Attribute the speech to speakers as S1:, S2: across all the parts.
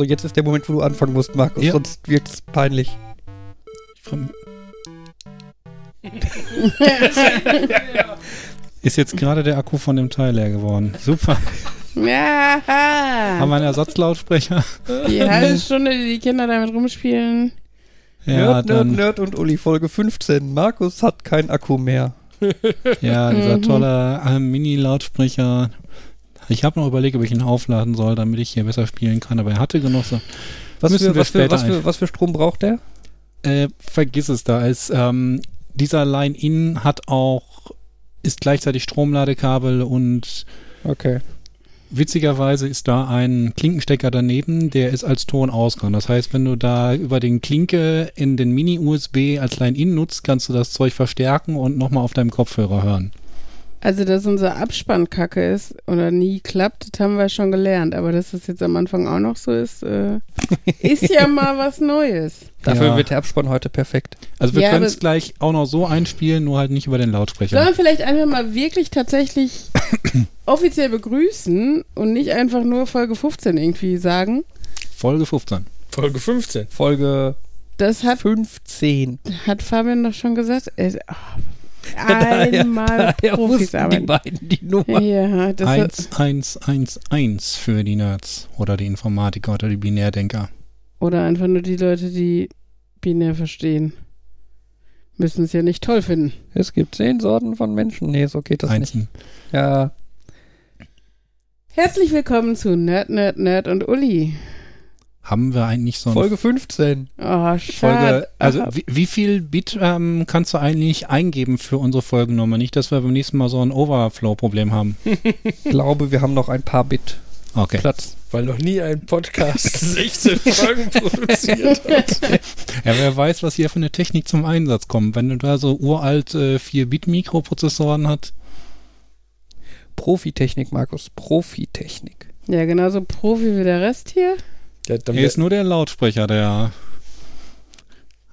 S1: Also jetzt ist der Moment, wo du anfangen musst, Markus,
S2: Ja.
S1: sonst wird es peinlich.
S2: Ist jetzt gerade der Akku von dem Teil leer geworden. Super. Haben wir
S3: Ja,
S2: einen Ersatzlautsprecher?
S3: die halbe Stunde, die die Kinder damit rumspielen.
S2: Ja,
S1: Nerd, Nerd,
S2: dann.
S1: Nerd und Uli, Folge 15. Markus hat kein Akku mehr.
S2: Ja, dieser
S3: Mhm.
S2: tolle äh, Mini-Lautsprecher. Ich habe noch überlegt, ob ich ihn aufladen soll, damit ich hier besser spielen kann, aber er hatte genug so.
S1: Was für, was, für, was, für, was für Strom braucht der?
S2: Äh, vergiss es da. Es, ähm, dieser Line-In hat auch, ist gleichzeitig Stromladekabel und
S1: Okay.
S2: witzigerweise ist da ein Klinkenstecker daneben, der ist als Tonausgang. Das heißt, wenn du da über den Klinke in den Mini-USB als Line-In nutzt, kannst du das Zeug verstärken und nochmal auf deinem Kopfhörer hören.
S3: Also, dass unser Abspann kacke ist oder nie klappt, das haben wir schon gelernt. Aber dass das jetzt am Anfang auch noch so ist, äh, ist ja mal was Neues.
S1: Dafür
S2: Ja.
S1: wird der Abspann heute perfekt.
S2: Also wir
S3: Ja,
S2: können es gleich auch noch so einspielen, nur halt nicht über den Lautsprecher.
S3: Sollen wir vielleicht einfach mal wirklich tatsächlich offiziell begrüßen und nicht einfach nur Folge 15 irgendwie sagen?
S2: Folge 15.
S4: Folge 15.
S1: Folge
S3: Das hat,
S1: 15.
S3: hat Fabian doch schon gesagt. Äh, oh, einmal
S1: Daher
S3: Profis
S1: wussten die beiden die Nummer.
S3: Ja, das hat,
S2: 1111 für die Nerds oder die Informatiker oder die Binärdenker.
S3: oder einfach nur die Leute, die binär verstehen. Müssen es ja nicht toll finden.
S1: Es gibt zehn Sorten von Menschen. Nee, so geht das nicht.
S2: Einzeln.
S1: Ja,
S3: Herzlich willkommen zu Nerd, Nerd, Nerd und Uli.
S2: Haben wir eigentlich so eine
S1: Folge 15.
S3: Oh, schade.
S2: Folge, also wie, wie viel Bit ähm, kannst du eigentlich eingeben für unsere Folgennummer? Nicht, dass wir beim nächsten Mal so ein Overflow-Problem haben.
S1: Ich glaube, wir haben noch ein paar Bit
S2: Okay.
S1: Platz.
S4: Weil noch nie ein Podcast 16 Folgen produziert hat.
S2: Ja, wer weiß, was hier für eine Technik zum Einsatz kommt. Wenn du da so uralt äh, 4-Bit-Mikroprozessoren hast.
S1: Profitechnik, Markus. Profitechnik.
S3: ja, genauso Profi wie der Rest hier.
S4: Dann
S2: Hier ist nur der Lautsprecher, der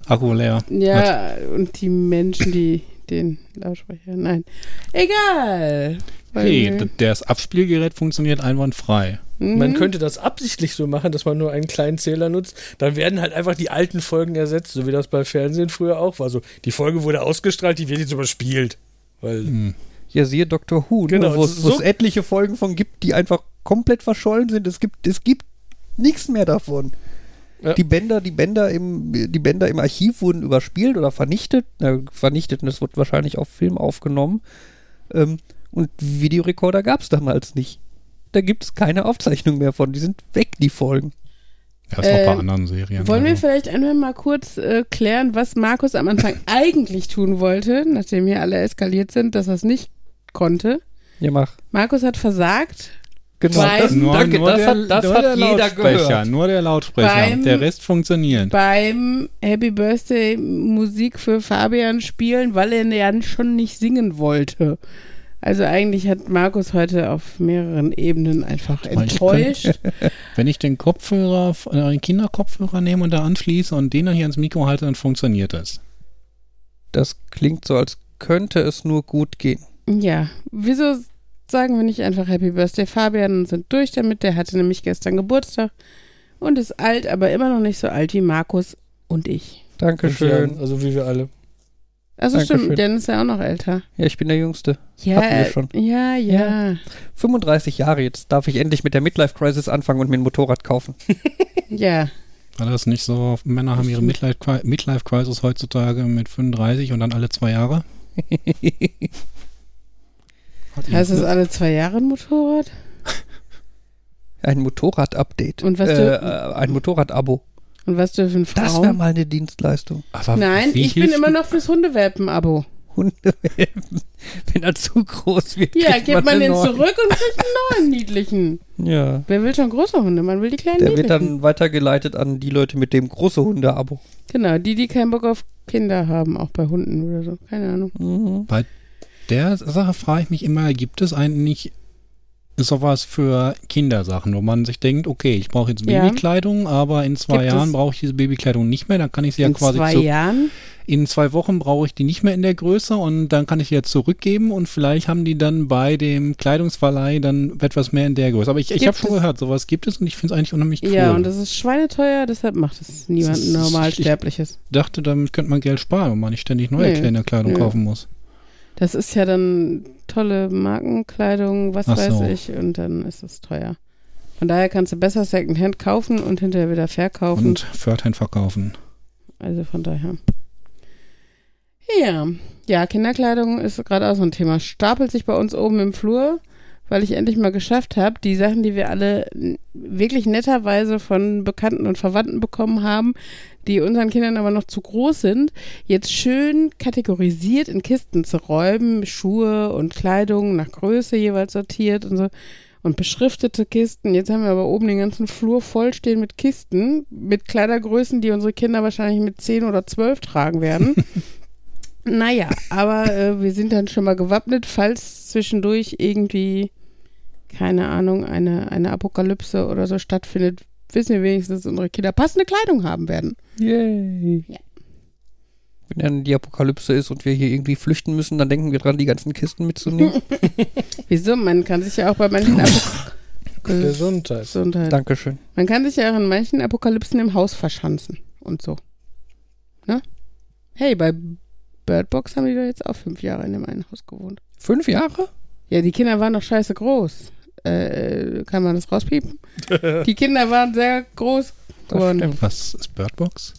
S2: Akku leer.
S3: Ja, und die Menschen, die den Lautsprecher. Nein. Egal.
S2: Hey, das Abspielgerät funktioniert einwandfrei.
S4: Man
S3: Mhm.
S4: könnte das absichtlich so machen, dass man nur einen kleinen Zähler nutzt. Dann werden halt einfach die alten Folgen ersetzt, so wie das bei Fernsehen früher auch war. So, die Folge wurde ausgestrahlt, die wird jetzt überspielt. Weil,
S2: Hm.
S1: Ja, siehe Dr. Who, ne,
S4: Genau,
S1: wo es
S4: so-
S1: wo es etliche Folgen von gibt, die einfach komplett verschollen sind. Es gibt, es gibt nichts mehr davon.
S4: Ja.
S1: Die Bänder, die Bänder im, die Bänder im Archiv wurden überspielt oder vernichtet. Na, vernichtet und das wird wahrscheinlich auf Film aufgenommen. Ähm, und Videorekorder gab es damals nicht. Da gibt es keine Aufzeichnung mehr von. Die sind weg, die Folgen.
S2: Das ist auch bei
S3: Ähm,
S2: anderen Serien.
S3: Wollen wir
S2: also.
S3: vielleicht einfach mal kurz äh, klären, was Markus am Anfang eigentlich tun wollte, nachdem hier alle eskaliert sind, dass er es nicht konnte?
S1: Ja, mach.
S3: Markus hat versagt.
S1: Genau.
S3: Beim-
S1: Das,
S2: nur,
S1: danke,
S2: nur
S1: das
S2: der,
S1: hat, das
S2: nur
S1: hat
S2: der
S1: jeder
S2: Lautsprecher,
S1: gehört.
S2: nur der Lautsprecher.
S3: Beim-
S2: der Rest funktioniert.
S3: Beim Happy Birthday Musik für Fabian spielen, weil er ja schon nicht singen wollte. Also eigentlich hat Markus heute auf mehreren Ebenen einfach
S2: mal, ich
S3: enttäuscht.
S2: Wenn ich den Kopfhörer, den Kinderkopfhörer nehme und da anschließe und den dann hier ans Mikro halte, dann funktioniert das.
S1: Das klingt so, als könnte es nur gut gehen.
S3: Ja, wieso sagen wir nicht einfach Happy Birthday Fabian und sind durch damit? Der hatte nämlich gestern Geburtstag und ist alt, aber immer noch nicht so alt wie Markus und ich.
S1: Dankeschön.
S4: also wie wir alle.
S3: Also
S1: Dankeschön.
S3: stimmt, Dennis ist ja auch noch älter.
S1: Ja, ich bin der Jüngste.
S3: Ja,
S1: Hatten wir schon.
S3: ja, ja.
S1: 35 Jahre, jetzt darf ich endlich mit der Midlife Crisis anfangen und mir ein Motorrad kaufen.
S3: Ja,
S2: War das nicht so? Männer haben ihre Midlife Cri- Midlife Crisis heutzutage mit 35 und dann alle zwei Jahre?
S3: Heißt das alle zwei Jahre ein Motorrad?
S1: Ein Motorrad-Update.
S3: Und was
S1: äh,
S3: du-
S1: äh, ein Motorrad-Abo.
S3: Und was dürfen
S1: Das wäre
S3: Frauen?
S1: mal eine Dienstleistung.
S2: Aber
S3: Nein, ich bin immer noch fürs Hundewelpen-Abo.
S1: Hundewelpen. Wenn er zu groß wird.
S3: Ja, gibt man
S1: einen
S3: den
S1: neuen.
S3: zurück und kriegt einen neuen niedlichen.
S1: Ja.
S3: Wer will schon große Hunde? Man will die kleinen
S1: Der wird
S3: niedlichen.
S1: dann weitergeleitet an die Leute mit dem große Hunde-Abo.
S3: Genau, die, die keinen Bock auf Kinder haben, auch bei Hunden oder so. Keine Ahnung.
S1: Mhm.
S2: Der Sache frage ich mich immer, gibt es eigentlich sowas für Kindersachen, wo man sich denkt, okay, ich brauche jetzt
S3: Ja.
S2: Babykleidung, aber in zwei
S3: Gibt
S2: Jahren brauche ich diese Babykleidung nicht mehr, dann kann ich sie ja
S3: In
S2: quasi
S3: zwei
S2: zu,
S3: Jahren?
S2: in zwei Wochen brauche ich die nicht mehr in der Größe und dann kann ich die jetzt zurückgeben und vielleicht haben die dann bei dem Kleidungsverleih dann etwas mehr in der Größe. Aber ich, ich habe schon gehört, sowas gibt es und ich finde es eigentlich unheimlich cool.
S3: Ja, und das ist schweineteuer, deshalb macht es niemand
S2: Das ist-
S3: Normalsterbliches.
S2: dachte, damit könnte man Geld sparen, wenn man nicht ständig neue
S3: Nee.
S2: Kleidung
S3: Nö.
S2: kaufen muss.
S3: Das ist ja dann tolle Markenkleidung, was
S2: Ach
S3: weiß
S2: so.
S3: ich, und dann ist es teuer. Von daher kannst du besser Secondhand kaufen und hinterher wieder verkaufen.
S2: Und Pförtchen verkaufen.
S3: Also von daher. Ja, ja, Kinderkleidung ist gerade auch so ein Thema. Stapelt sich bei uns oben im Flur, weil ich endlich mal geschafft habe, die Sachen, die wir alle wirklich netterweise von Bekannten und Verwandten bekommen haben, die unseren Kindern aber noch zu groß sind, jetzt schön kategorisiert in Kisten zu räumen, Schuhe und Kleidung nach Größe jeweils sortiert und so. Und beschriftete Kisten. Jetzt haben wir aber oben den ganzen Flur vollstehen mit Kisten, mit Kleidergrößen, die unsere Kinder wahrscheinlich mit 10 oder 12 tragen werden. naja, aber äh, wir sind dann schon mal gewappnet, falls zwischendurch irgendwie, keine Ahnung, eine, eine Apokalypse oder so stattfindet, wissen wir wenigstens, dass unsere Kinder passende Kleidung haben werden.
S1: Yay.
S3: Ja.
S1: Wenn dann die Apokalypse ist und wir hier irgendwie flüchten müssen, dann denken wir dran, die ganzen Kisten mitzunehmen.
S3: Wieso? Man kann sich ja auch bei manchen Apok
S4: Gesundheit.
S3: Gesundheit.
S1: Dankeschön.
S3: Man kann sich ja auch in manchen Apokalypsen im Haus verschanzen und so. Ne? Hey, bei Birdbox haben die doch jetzt auch fünf Jahre in dem einen Haus gewohnt.
S1: Fünf Jahre?
S3: Ja, die Kinder waren doch scheiße groß. Äh, kann man das rauspiepen? die Kinder waren sehr groß geworden.
S2: Was ist Birdbox?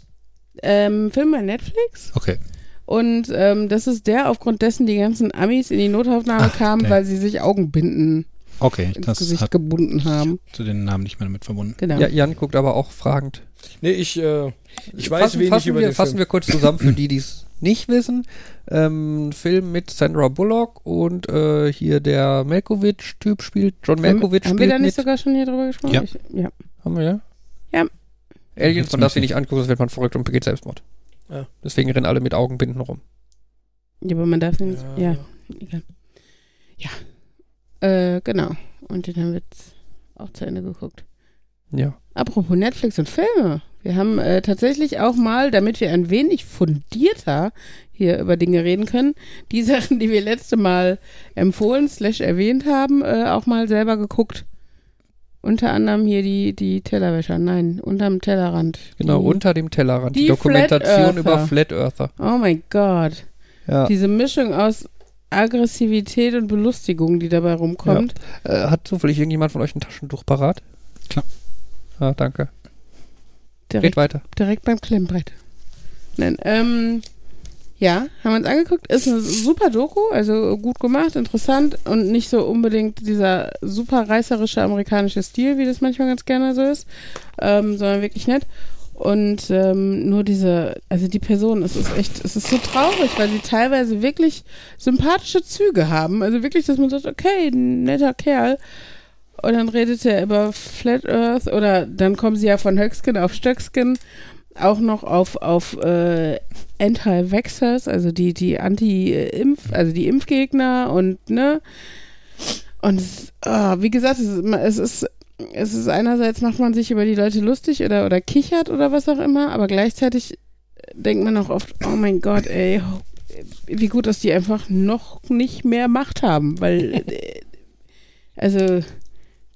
S3: Ähm, Film bei Netflix.
S2: Okay.
S3: Und ähm, das ist der, aufgrund dessen die ganzen Amis in die Notaufnahme
S2: Ach,
S3: kamen,
S2: der.
S3: weil sie sich Augenbinden
S2: Okay,
S3: ins
S2: das
S3: Gesicht
S2: hat
S3: gebunden haben.
S2: zu den Namen nicht mehr damit verbunden.
S3: Genau.
S1: Ja, Jan guckt aber auch fragend.
S4: Nee, ich, äh, ich weiß
S1: fassen,
S4: wenig
S1: fassen
S4: über
S1: wir,
S4: den
S1: Fassen
S4: Film.
S1: wir kurz zusammen für die, die es nicht wissen. Ähm, ein Film mit Sandra Bullock und äh, hier der Malkovich-Typ spielt. John Malkovich
S3: haben, haben wir
S1: spielt
S3: da nicht
S1: mit.
S3: sogar schon hier drüber gesprochen?
S2: Ja.
S3: Ich, ja.
S1: Haben wir, ja?
S3: Ja.
S1: Aliens, man darf sie nicht angucken, sonst wird man verrückt und begeht Selbstmord.
S4: Ja.
S1: Deswegen rennen alle mit Augenbinden rum.
S3: Ja, aber man darf sie nicht. Ja,
S4: Ja.
S3: egal. Ja. Äh, genau. Und den haben wir jetzt auch zu Ende geguckt.
S1: Ja.
S3: Apropos Netflix und Filme. Wir haben äh, tatsächlich auch mal, damit wir ein wenig fundierter hier über Dinge reden können, die Sachen, die wir letzte Mal empfohlen, slash erwähnt haben, äh, auch mal selber geguckt. Unter anderem hier die, die Tellerwäscher. Nein, unterm Tellerrand.
S1: Genau,
S3: die,
S1: unter dem Tellerrand. Die,
S3: die
S1: Dokumentation
S3: Flat
S1: über. Flat Earther.
S3: Oh mein Gott.
S1: Ja.
S3: Diese Mischung aus Aggressivität und Belustigung, die dabei rumkommt.
S1: Äh, hat zufällig irgendjemand von euch ein Taschentuch parat?
S2: Klar.
S1: Ah, danke.
S3: Direkt
S1: Geht weiter.
S3: Direkt beim Klemmbrett. Nein, ähm, ja, haben wir uns angeguckt. Ist eine super Doku, also gut gemacht, interessant und nicht so unbedingt dieser super reißerische amerikanische Stil, wie das manchmal ganz gerne so ist, ähm, sondern wirklich nett. Und ähm, nur diese, also die Person, es ist echt, es ist so traurig, weil sie teilweise wirklich sympathische Züge haben. Also wirklich, dass man sagt, okay, netter Kerl. Und dann redet er über Flat Earth oder dann kommen sie ja von Höckskin auf Stöckskin auch noch auf, auf äh, Anti-Vaxxers, also die, die Anti-Impf, also die Impfgegner und ne. Und es, ah, wie gesagt, es ist, immer- es ist es ist einerseits macht man sich über die Leute lustig oder, oder kichert oder was auch immer, aber gleichzeitig denkt man auch oft, oh mein Gott, ey, wie gut, dass die einfach noch nicht mehr Macht haben, weil äh, also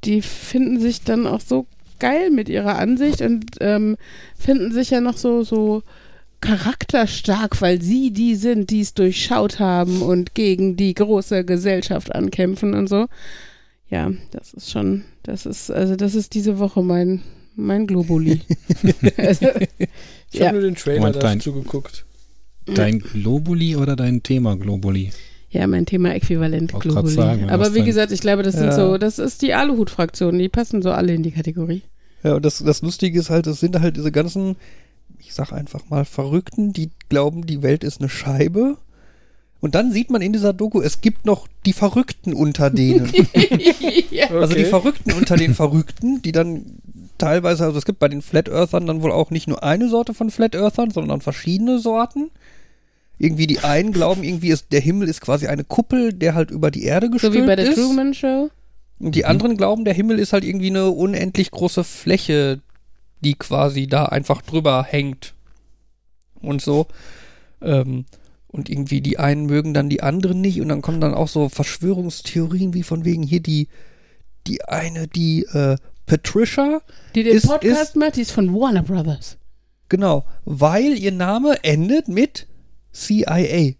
S3: die finden sich dann auch so geil mit ihrer Ansicht und ähm, finden sich ja noch so, so charakterstark, weil sie die sind, die es durchschaut haben und gegen die große Gesellschaft ankämpfen und so. Ja, das ist schon, das ist, also das ist diese Woche mein, mein Globuli. also,
S4: Ich habe
S3: ja.
S4: nur den Trailer dazu geguckt.
S2: Dein Globuli oder dein Thema Globuli?
S3: Ja, mein Thema Äquivalent Globuli. Aber wie gesagt, ich glaube, das sind
S1: Ja.
S3: so, das ist die Aluhut-Fraktion, die passen so alle in die Kategorie.
S1: Ja, und das, das Lustige ist halt, es sind halt diese ganzen, ich sag einfach mal, Verrückten, die glauben, die Welt ist eine Scheibe. Und dann sieht man in dieser Doku, es gibt noch die Verrückten unter denen.
S3: ja.
S1: Also die
S4: Okay.
S1: Verrückten unter den Verrückten, die dann teilweise, also es gibt bei den Flat Earthern dann wohl auch nicht nur eine Sorte von Flat Earthern, sondern verschiedene Sorten. Irgendwie die einen glauben, irgendwie ist der Himmel ist quasi eine Kuppel, der halt über die Erde
S3: So
S1: gestülpt
S3: wie bei der
S1: ist.
S3: Truman Show.
S1: Und die anderen glauben, der Himmel ist halt irgendwie eine unendlich große Fläche, die quasi da einfach drüber hängt. Und so. Ähm, und irgendwie die einen mögen dann die anderen nicht. Und dann kommen dann auch so Verschwörungstheorien wie von wegen hier die, die eine, die äh, Patricia.
S3: Die den
S1: Ist-
S3: Podcast
S1: ist-
S3: macht, die ist von Warner Brothers.
S1: Genau, weil ihr Name endet mit CIA.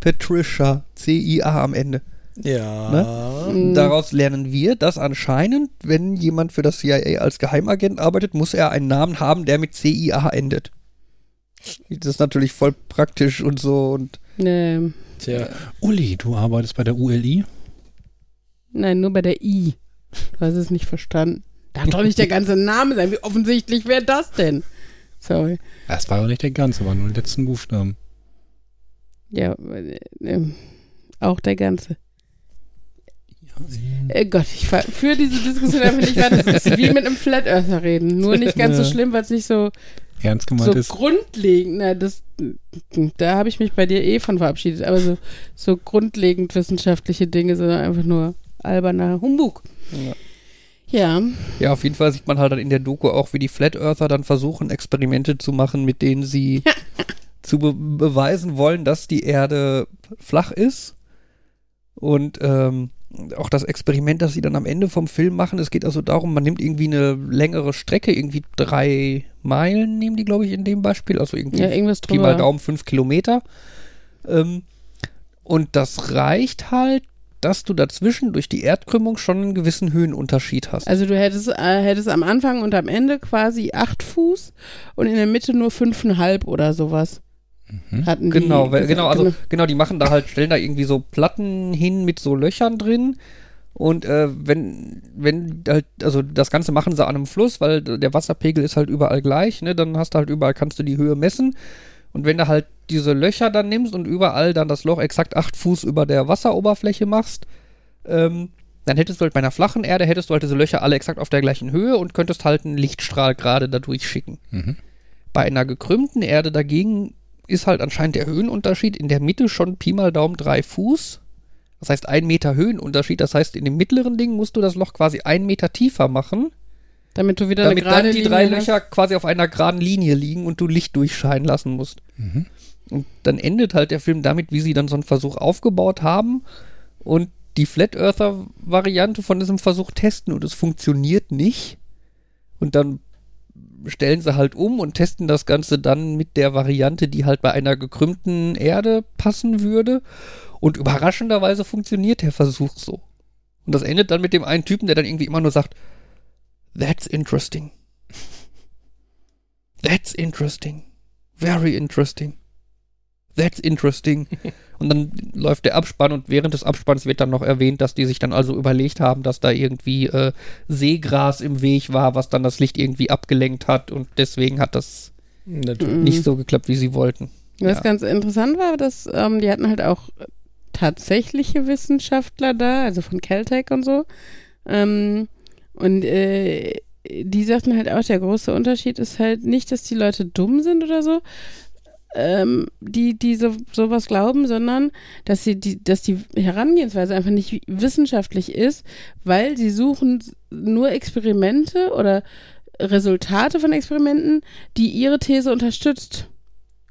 S1: Patricia, C-I-A am Ende.
S4: Ja.
S3: Mhm.
S1: Daraus lernen wir, dass anscheinend, wenn jemand für das CIA als Geheimagent arbeitet, muss er einen Namen haben, der mit CIA endet. Das ist natürlich voll praktisch und so und
S3: Nee,
S4: Tja.
S2: Uli, du arbeitest bei der ULI?
S3: nein, nur bei der I. Du hast es nicht verstanden. Darf doch nicht der ganze Name sein. Wie offensichtlich wäre das denn? Sorry.
S2: Das war doch nicht der ganze, war nur die letzten Buchstaben.
S3: Ja, äh, ähm, auch der ganze. Äh, Gott, ich führe diese Diskussion einfach nicht weiter. Das ist wie mit einem Flat Earther reden. Nur nicht ganz so schlimm, weil es nicht so,
S2: Ernst
S3: so
S2: gemeint ist.
S3: grundlegend, na, das, da habe ich mich bei dir eh von verabschiedet, aber so, so grundlegend wissenschaftliche Dinge sind einfach nur alberner Humbug.
S1: Ja.
S3: Ja,
S1: ja, auf jeden Fall sieht man halt dann in der Doku auch, wie die Flat Earther dann versuchen, Experimente zu machen, mit denen sie zu be beweisen wollen, dass die Erde flach ist. Und ähm, auch das Experiment, das sie dann am Ende vom Film machen, es geht also darum, man nimmt irgendwie eine längere Strecke, irgendwie drei Meilen nehmen die, glaube ich, in dem Beispiel, also irgendwie
S3: ja irgendwas
S1: Pi mal. Daumen fünf Kilometer. Ähm, und das reicht halt, dass du dazwischen durch die Erdkrümmung schon einen gewissen Höhenunterschied hast.
S3: Also du hättest, äh, hättest am Anfang und am Ende quasi acht Fuß und in der Mitte nur fünfeinhalb oder sowas.
S2: Mhm.
S3: Hatten die
S1: Genau, weil,
S3: gesagt.
S1: genau, also genau, die machen da halt, stellen da irgendwie so Platten hin mit so Löchern drin. Und äh, wenn, wenn halt, also das Ganze machen sie an einem Fluss, weil der Wasserpegel ist halt überall gleich, ne? Dann hast du halt überall, kannst du die Höhe messen. Und wenn du halt diese Löcher dann nimmst und überall dann das Loch exakt acht Fuß über der Wasseroberfläche machst, ähm, dann hättest du halt bei einer flachen Erde, hättest du halt diese Löcher alle exakt auf der gleichen Höhe und könntest halt einen Lichtstrahl gerade da durchschicken.
S2: Mhm.
S1: Bei einer gekrümmten Erde dagegen ist halt anscheinend der Höhenunterschied in der Mitte schon Pi mal Daumen drei Fuß. Das heißt, ein Meter Höhenunterschied. Das heißt, in dem mittleren Ding musst du das Loch quasi ein Meter tiefer machen,
S3: damit du wieder
S1: damit dann die
S3: Linie
S1: drei
S3: hast.
S1: Löcher quasi auf einer geraden Linie liegen und du Licht durchscheinen lassen musst.
S2: Mhm.
S1: Und dann endet halt der Film damit, wie sie dann so einen Versuch aufgebaut haben und die Flat Earther Variante von diesem Versuch testen und es funktioniert nicht. Und dann stellen sie halt um und testen das Ganze dann mit der Variante, die halt bei einer gekrümmten Erde passen würde. Und überraschenderweise funktioniert der Versuch so. Und das endet dann mit dem einen Typen, der dann irgendwie immer nur sagt, That's interesting. That's interesting. Very interesting. That's interesting. Und dann läuft der Abspann und während des Abspanns wird dann noch erwähnt, dass die sich dann also überlegt haben, dass da irgendwie äh, Seegras im Weg war, was dann das Licht irgendwie abgelenkt hat und deswegen hat das
S4: Natürlich.
S1: Nicht so geklappt, wie sie wollten.
S3: Was
S1: Ja.
S3: ganz interessant war, dass ähm, die hatten halt auch tatsächliche Wissenschaftler da, also von Caltech und so. Ähm, und äh, die sagten halt auch, der große Unterschied ist halt nicht, dass die Leute dumm sind oder so, ähm, die, die so, sowas glauben, sondern dass sie die, dass die Herangehensweise einfach nicht wissenschaftlich ist, weil sie suchen nur Experimente oder Resultate von Experimenten, die ihre These unterstützt.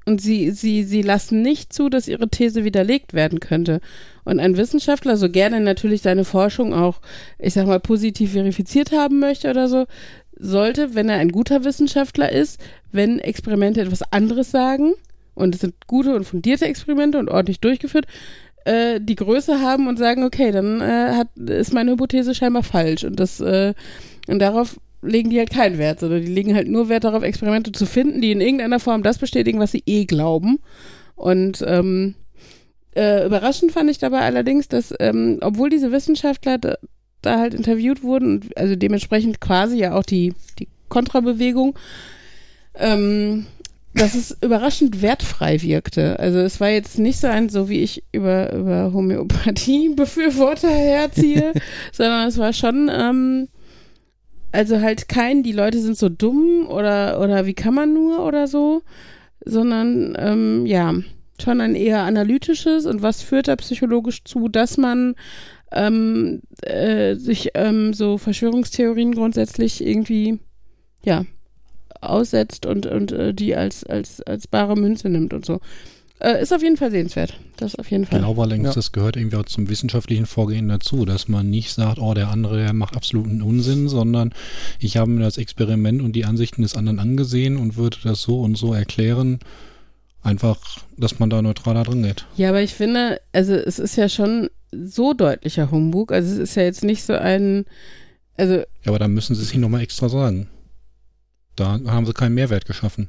S3: Und sie, sie, sie lassen nicht zu, dass ihre These widerlegt werden könnte. Und ein Wissenschaftler, so gerne natürlich seine Forschung auch, ich sag mal, positiv verifiziert haben möchte oder so, sollte, wenn er ein guter Wissenschaftler ist, wenn Experimente etwas anderes sagen, und es sind gute und fundierte Experimente und ordentlich durchgeführt, äh, die Größe haben und sagen, okay, dann äh, hat, ist meine Hypothese scheinbar falsch. Und das, äh, und darauf legen die halt keinen Wert, sondern die legen halt nur Wert darauf, Experimente zu finden, die in irgendeiner Form das bestätigen, was sie eh glauben. Und ähm, äh, überraschend fand ich dabei allerdings, dass, ähm, obwohl diese Wissenschaftler da, da halt interviewt wurden, also dementsprechend quasi ja auch die, die Kontrabewegung, ähm, dass es überraschend wertfrei wirkte. Also es war jetzt nicht so ein, so wie ich über, über Homöopathie-Befürworter herziehe, sondern es war schon, ähm, also halt kein, die Leute sind so dumm oder, oder wie kann man nur oder so, sondern ähm, ja, schon ein eher analytisches und was führt da psychologisch zu, dass man ähm, äh, sich ähm, so Verschwörungstheorien grundsätzlich irgendwie, ja, aussetzt und, und äh, die als, als, als bare Münze nimmt und so. Äh, ist auf jeden Fall sehenswert. Das auf jeden
S2: Ich
S3: Fall.
S2: glaube allerdings,
S1: Ja.
S2: das gehört irgendwie auch zum wissenschaftlichen Vorgehen dazu, dass man nicht sagt, oh, der andere, der macht absoluten Unsinn, sondern ich habe mir das Experiment und die Ansichten des anderen angesehen und würde das so und so erklären. Einfach, dass man da neutraler drin geht.
S3: Ja, aber ich finde, also es ist ja schon so deutlicher Humbug. Also es ist ja jetzt nicht so ein, also
S2: Ja, aber da müssen sie es sich nochmal extra sagen. Da haben sie keinen Mehrwert geschaffen.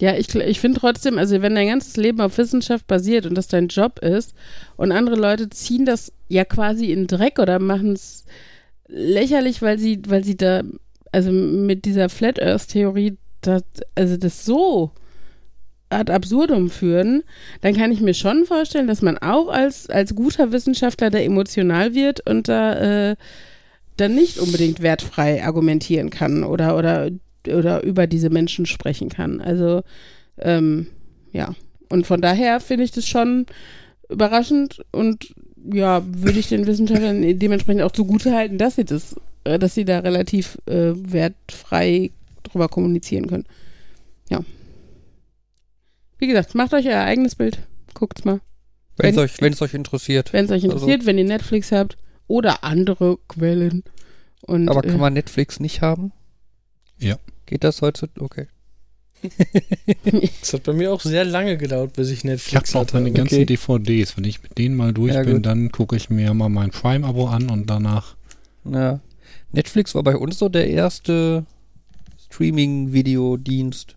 S3: Ja, ich, ich finde trotzdem, also wenn dein ganzes Leben auf Wissenschaft basiert und das dein Job ist und andere Leute ziehen das ja quasi in Dreck oder machen es lächerlich, weil sie, weil sie da, also mit dieser Flat Earth Theorie, das, also das so ad absurdum führen, dann kann ich mir schon vorstellen, dass man auch als, als guter Wissenschaftler da emotional wird und da äh, dann nicht unbedingt wertfrei argumentieren kann oder, oder, oder über diese Menschen sprechen kann. Also, ähm, ja. Und von daher finde ich das schon überraschend und ja, würde ich den Wissenschaftlern dementsprechend auch zugutehalten, dass sie das, äh, dass sie da relativ äh, wertfrei drüber kommunizieren können. Ja. Wie gesagt, macht euch euer eigenes Bild. Guckt's mal.
S1: Wenn es
S3: Wenn-
S1: euch, wenn's euch interessiert.
S3: Wenn es euch
S1: Also-
S3: interessiert, wenn ihr Netflix habt oder andere Quellen. Und,
S1: Aber
S3: äh,
S1: kann man Netflix nicht haben?
S2: Ja.
S1: Geht das heute? Okay.
S4: Es hat bei mir auch sehr lange gedauert, bis ich
S2: Ich
S4: Netflix
S2: habe auch
S4: hatte.
S2: meine ganzen
S1: okay.
S2: DVDs. Wenn ich mit denen mal durch
S1: Ja,
S2: bin,
S1: gut.
S2: dann gucke ich mir mal mein Prime-Abo an und danach.
S1: Ja. Netflix war bei uns so der erste Streaming-Videodienst.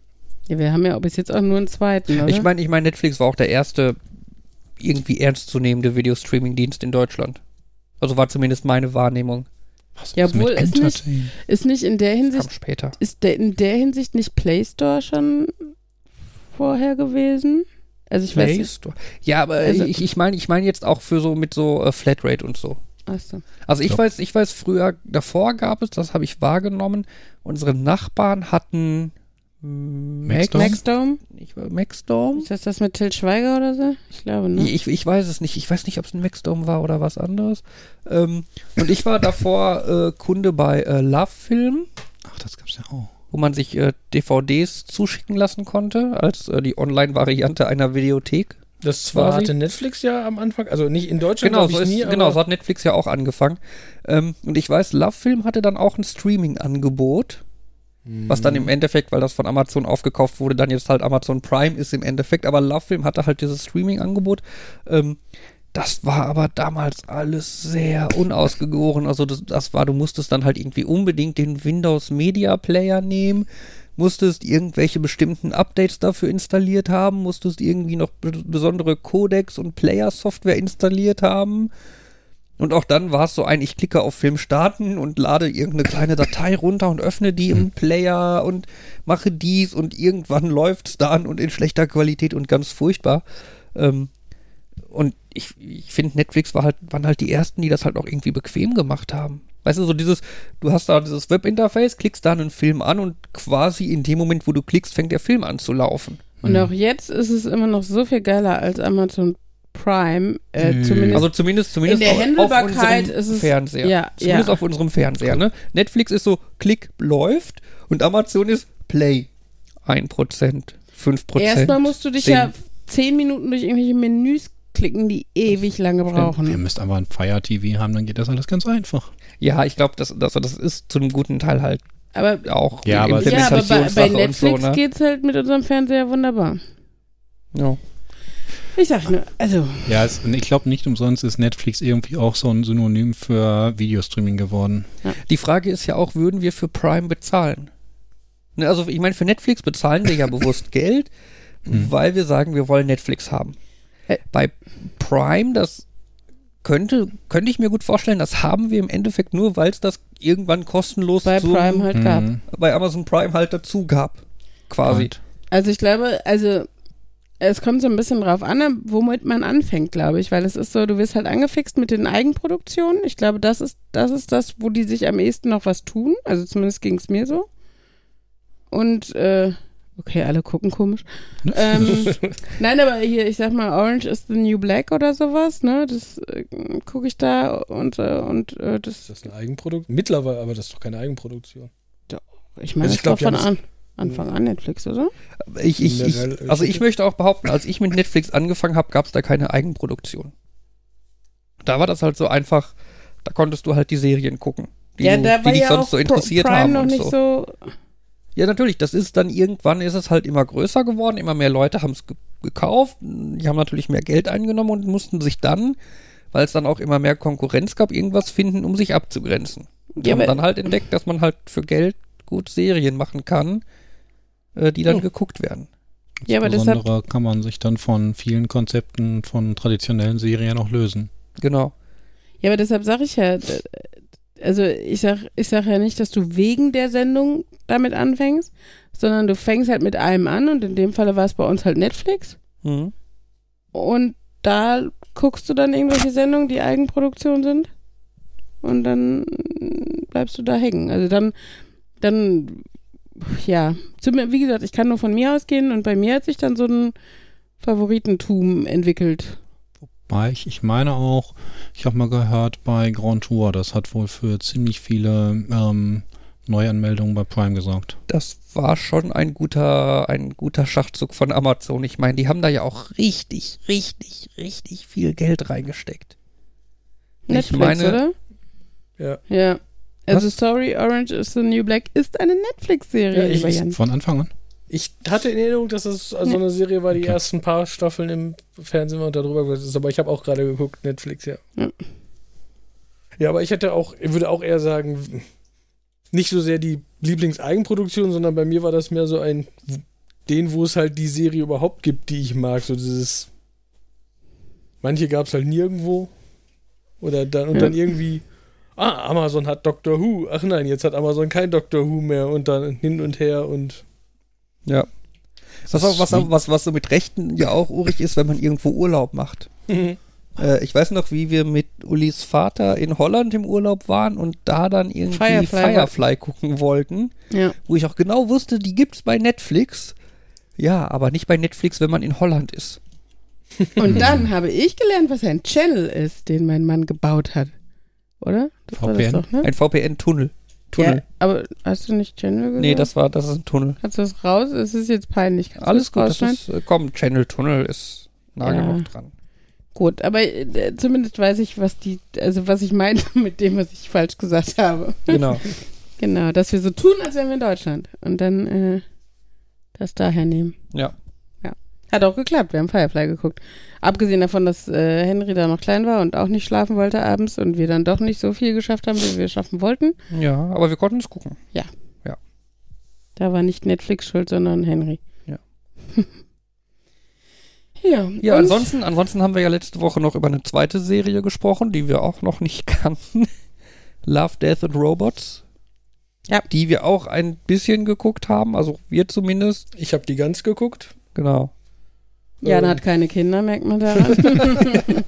S3: ja, wir haben ja bis jetzt auch nur einen zweiten, oder?
S1: Ich meine, ich meine, Netflix war auch der erste irgendwie ernstzunehmende Videostreaming-Dienst in Deutschland. Also war zumindest meine Wahrnehmung.
S2: Was
S3: Ja,
S2: ist mit
S3: obwohl es nicht- ist nicht in der Hinsicht,
S1: später.
S3: ist der, in der Hinsicht nicht Play Store schon vorher gewesen? Also ich weiß
S1: Play
S3: nicht.
S1: Store. Ja, aber
S3: Also-
S1: ich, ich meine, ich meine jetzt auch für so mit so äh, Flatrate und so.
S3: Achso.
S1: Also ich
S2: Ja.
S1: weiß, ich weiß, früher, davor gab es, das habe ich wahrgenommen, unsere Nachbarn hatten
S2: Maxdome?
S3: Maxdome?
S1: ich, Maxdome?
S3: Ist das das mit Till Schweiger oder so? Ich glaube, ne?
S1: Ich, ich weiß es nicht. Ich weiß nicht, ob es ein Maxdome war oder was anderes. Ähm, und ich war davor äh, Kunde bei äh, Love Film,
S2: Ach, das gab's ja auch.
S1: wo man sich äh, DVDs zuschicken lassen konnte, als äh, die Online-Variante einer Videothek.
S4: Das zwar hatte Netflix ja am Anfang, also nicht in Deutschland,
S1: Genau, so,
S4: ich
S1: ist,
S4: nie,
S1: genau, so hat Netflix ja auch angefangen. Ähm, und ich weiß, Love Film hatte dann auch ein Streaming-Angebot, was dann im Endeffekt, weil das von Amazon aufgekauft wurde, dann jetzt halt Amazon Prime ist im Endeffekt. Aber Love Film hatte halt dieses Streaming-Angebot. Ähm, das war aber damals alles sehr unausgegoren. Also das, das war, du musstest dann halt irgendwie unbedingt den Windows Media Player nehmen, musstest irgendwelche bestimmten Updates dafür installiert haben, musstest irgendwie noch be- besondere Codecs und Player-Software installiert haben. Und auch dann war es so ein, ich klicke auf Film starten und lade irgendeine kleine Datei runter und öffne die im Player und mache dies und irgendwann läuft es dann und in schlechter Qualität und ganz furchtbar. Ähm, und ich, ich finde, Netflix war halt, waren halt die ersten, die das halt auch irgendwie bequem gemacht haben. Weißt du, so dieses, du hast da dieses Webinterface, klickst da einen Film an und quasi in dem Moment, wo du klickst, fängt der Film an zu laufen.
S3: Und auch jetzt ist es immer noch so viel geiler als Amazon Prime. Äh,
S2: Nö.
S3: zumindest
S1: Also zumindest, zumindest
S3: der
S1: auf-
S3: Handelbarkeit
S1: auf unserem
S3: ist es-
S1: Fernseher.
S3: ja,
S1: zumindest
S3: ja.
S1: auf unserem Fernseher. Ne? Netflix ist so, Klick läuft und Amazon ist Play. 1%, 5%.
S3: erstmal musst du dich
S1: zehn.
S3: ja zehn Minuten durch irgendwelche Menüs klicken, die ewig lange
S2: Ihr
S3: brauchen.
S2: müsst aber ein Fire TV haben, dann geht das alles ganz einfach.
S1: Ja, ich glaube, das, das, das ist zu einem guten Teil halt
S3: Aber
S1: auch
S2: Ja, aber-
S3: ja, aber bei, bei Netflix
S1: so, ne?
S3: geht's halt mit unserem Fernseher wunderbar.
S1: Ja.
S3: Ich sag nur, also
S2: Ja, es, und ich glaube nicht umsonst ist Netflix irgendwie auch so ein Synonym für Videostreaming geworden.
S1: Die Frage ist ja auch, würden wir für Prime bezahlen? Ne, also ich meine, für Netflix bezahlen wir ja bewusst Geld,
S2: Hm.
S1: weil wir sagen, wir wollen Netflix haben. Bei Prime, das könnte, könnte ich mir gut vorstellen, das haben wir im Endeffekt nur, weil es das irgendwann kostenlos
S3: bei
S1: zum-
S3: Prime halt gab.
S2: Mhm.
S1: bei Amazon Prime halt dazu gab. Quasi.
S2: Right.
S3: Also ich glaube, also es kommt so ein bisschen drauf an, womit man anfängt, glaube ich, weil es ist so, du wirst halt angefixt mit den Eigenproduktionen. Ich glaube, das ist das ist das, wo die sich am ehesten noch was tun. Also zumindest ging es mir so. Und äh, Okay, alle gucken komisch. Ähm, nein, aber hier, ich sag mal, Orange is the New Black oder sowas, ne? Das äh, gucke ich da und, äh, und äh,
S4: Ist
S3: das,
S4: das ein Eigenprodukt? Mittlerweile, aber das ist doch keine Eigenproduktion.
S3: ich meine,
S4: Also
S3: das
S4: ich glaub,
S3: war
S4: die
S3: von an, Anfang an Netflix, oder?
S1: Ich, ich, ich, also
S4: ich
S1: möchte auch behaupten, als ich mit Netflix angefangen habe, gab es da keine Eigenproduktion. Da war das halt so einfach, da konntest du halt die Serien gucken, die, du, die dich sonst so interessiert
S3: Prime
S1: haben.
S3: noch
S1: und
S3: nicht
S1: so.
S3: so.
S1: Ja, natürlich, das ist dann irgendwann ist es halt immer größer geworden, immer mehr Leute haben es ge gekauft, die haben natürlich mehr Geld eingenommen und mussten sich dann, weil es dann auch immer mehr Konkurrenz gab, irgendwas finden, um sich abzugrenzen. Und die
S3: Ja,
S1: haben dann halt entdeckt, dass man halt für Geld gut Serien machen kann, äh, die dann
S4: Hm.
S1: geguckt werden.
S3: Ja, aber deshalb,
S2: Insbesondere kann man sich dann von vielen Konzepten von traditionellen Serien auch lösen.
S1: Genau.
S3: ja, aber deshalb sage ich ja, also ich sag, ich sag ja nicht, dass du wegen der Sendung damit anfängst, sondern du fängst halt mit einem an und in dem Falle war es bei uns halt Netflix.
S1: Mhm.
S3: Und da guckst du dann irgendwelche Sendungen, die Eigenproduktion sind. Und dann bleibst du da hängen. Also dann, dann, ja, wie gesagt, ich kann nur von mir ausgehen und bei mir hat sich dann so ein Favoritentum entwickelt.
S2: Wobei ich, ich meine auch, ich habe mal gehört bei Grand Tour, das hat wohl für ziemlich viele ähm, Neuanmeldungen bei Prime gesorgt.
S1: Das war schon ein guter, ein guter Schachzug von Amazon. Ich meine, die haben da ja auch richtig, richtig, richtig viel Geld reingesteckt. Ich
S3: Netflix,
S1: meine-
S3: oder?
S4: Ja.
S3: Ja. Also
S1: Was?
S3: Story Orange is the New Black ist eine Netflix-Serie,
S4: Ja, ich-.
S2: Von Anfang an?
S4: Ich hatte in Erinnerung, dass es so
S3: Ja.
S4: eine Serie war, die
S2: Okay.
S4: ersten paar Staffeln im Fernsehen war und darüber gesagt ist, aber ich habe auch gerade geguckt, Netflix, ja.
S3: Ja.
S4: Ja, aber ich hätte auch, ich würde auch eher sagen, nicht so sehr die Lieblingseigenproduktion, sondern bei mir war das mehr so ein, den, wo es halt die Serie überhaupt gibt, die ich mag. So dieses, manche gab es halt nirgendwo. Oder dann, und
S3: Ja.
S4: dann irgendwie, ah, Amazon hat Doctor Who. Ach nein, jetzt hat Amazon kein Doctor Who mehr und dann hin und her und
S1: Ja. Was, auch, was, auch- was, was so mit Rechten ja auch urig ist, wenn man irgendwo Urlaub macht. Äh, ich weiß noch, wie wir mit Ulis Vater in Holland im Urlaub waren und da dann irgendwie
S3: Firefly
S1: Firefly, gucken wollten,
S3: Ja.
S1: wo ich auch genau wusste, die gibt's bei Netflix. Ja, aber nicht bei Netflix, wenn man in Holland ist.
S3: Und dann habe ich gelernt, was ein Channel ist, den mein Mann gebaut hat. Oder? Das
S2: VPN?
S3: doch, ne?
S1: Ein VPN-Tunnel. Tunnel.
S3: Ja, aber hast du nicht Channel gesagt?
S1: nee, das war, das ist ein Tunnel.
S3: Kannst du das raus? Es ist jetzt peinlich. Kannst
S1: Alles gut, das ist, äh, komm, Channel-Tunnel ist nah
S3: Ja.
S1: genug dran.
S3: Gut, aber äh, zumindest weiß ich, was die, also was ich meinte mit dem, was ich falsch gesagt habe.
S1: Genau.
S3: Genau, dass wir so tun, als wären wir in Deutschland. Und dann äh, das daher nehmen.
S1: ja.
S3: Hat auch geklappt, wir haben Firefly geguckt. Abgesehen davon, dass äh, Henry da noch klein war und auch nicht schlafen wollte abends und wir dann doch nicht so viel geschafft haben, wie wir schaffen wollten.
S1: Ja, aber wir konnten es gucken.
S3: Da war nicht Netflix schuld, sondern Henry.
S1: Ja.
S3: ja,
S1: Ja, ansonsten, ansonsten haben wir ja letzte Woche noch über eine zweite Serie gesprochen, die wir auch noch nicht kannten. Love, Death and Robots.
S3: Ja.
S1: Die wir auch ein bisschen geguckt haben, also wir zumindest.
S4: ich habe die ganz geguckt.
S1: Genau.
S3: Jan hat keine Kinder, merkt man daran.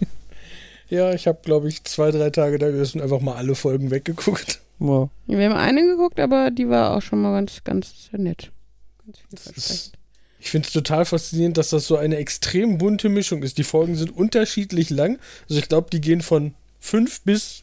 S4: Ja, ich habe, glaube ich, zwei, drei Tage da gesessen und einfach mal alle Folgen weggeguckt.
S1: Ja.
S3: wir haben eine geguckt, aber die war auch schon mal ganz, ganz nett. Ganz vielversprechend.
S4: Ich finde es total faszinierend, dass das so eine extrem bunte Mischung ist. Die Folgen sind unterschiedlich lang. Also ich glaube, die gehen von 5 bis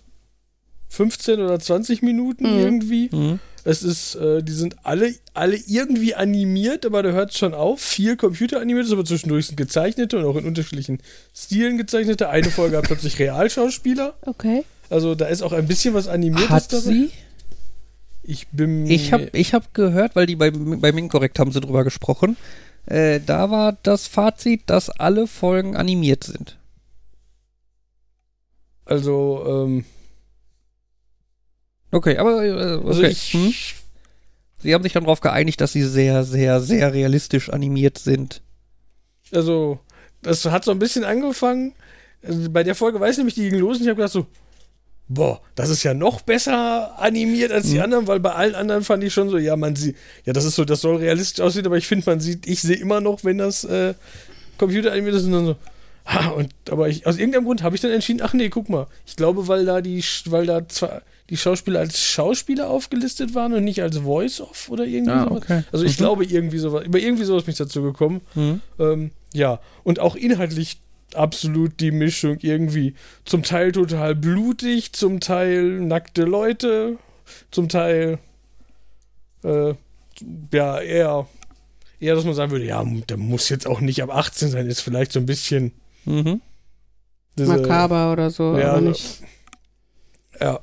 S4: 15 oder 20 Minuten
S3: Mhm.
S4: irgendwie.
S1: Mhm.
S4: Es ist, äh, die sind alle, alle irgendwie animiert, aber da hört es schon auf. Viel computeranimiert, ist aber zwischendurch sind gezeichnete und auch in unterschiedlichen Stilen gezeichnete. Eine Folge hat plötzlich Realschauspieler.
S3: Okay.
S4: Also da ist auch ein bisschen was animiertes
S1: Hat
S4: dabei.
S1: sie?
S4: Ich bin.
S1: Ich habe ich hab gehört, weil die bei, beim Inkorrekt haben sie drüber gesprochen. Äh, da war das Fazit, dass alle Folgen animiert sind.
S4: Also, ähm,
S1: Okay, aber äh, okay.
S4: also ich.
S1: hm? Sie haben sich dann darauf geeinigt, dass sie sehr, sehr, sehr realistisch animiert sind.
S4: Also, das hat so ein bisschen angefangen. Also bei der Folge weiß ich nämlich, die ging los und ich habe gedacht so, boah, das ist ja noch besser animiert als die
S1: Mhm.
S4: anderen, weil bei allen anderen fand ich schon so, ja, man sieht, ja, das ist so, das soll realistisch aussehen, aber ich finde, man sieht, ich sehe immer noch, wenn das äh, Computer animiert ist und dann so, Ha, und, aber ich, aus irgendeinem Grund habe ich dann entschieden, ach nee, guck mal. Ich glaube, weil da die, weil da zwar die Schauspieler als Schauspieler aufgelistet waren und nicht als Voice-Off oder irgendwie
S1: Ah,
S4: sowas.
S1: okay.
S4: Also ich
S1: Mhm.
S4: glaube, irgendwie sowas, über irgendwie sowas bin ich dazu gekommen.
S1: Mhm.
S4: Ähm, ja, und auch inhaltlich absolut die Mischung irgendwie. Zum Teil total blutig, zum Teil nackte Leute, zum Teil äh, ja, eher, eher, dass man sagen würde, ja, der muss jetzt auch nicht ab 18 sein, ist vielleicht so ein bisschen
S1: Mhm.
S4: diese,
S3: Makaber oder so,
S4: Ja,
S3: aber
S4: also-
S3: nicht.
S4: Ja,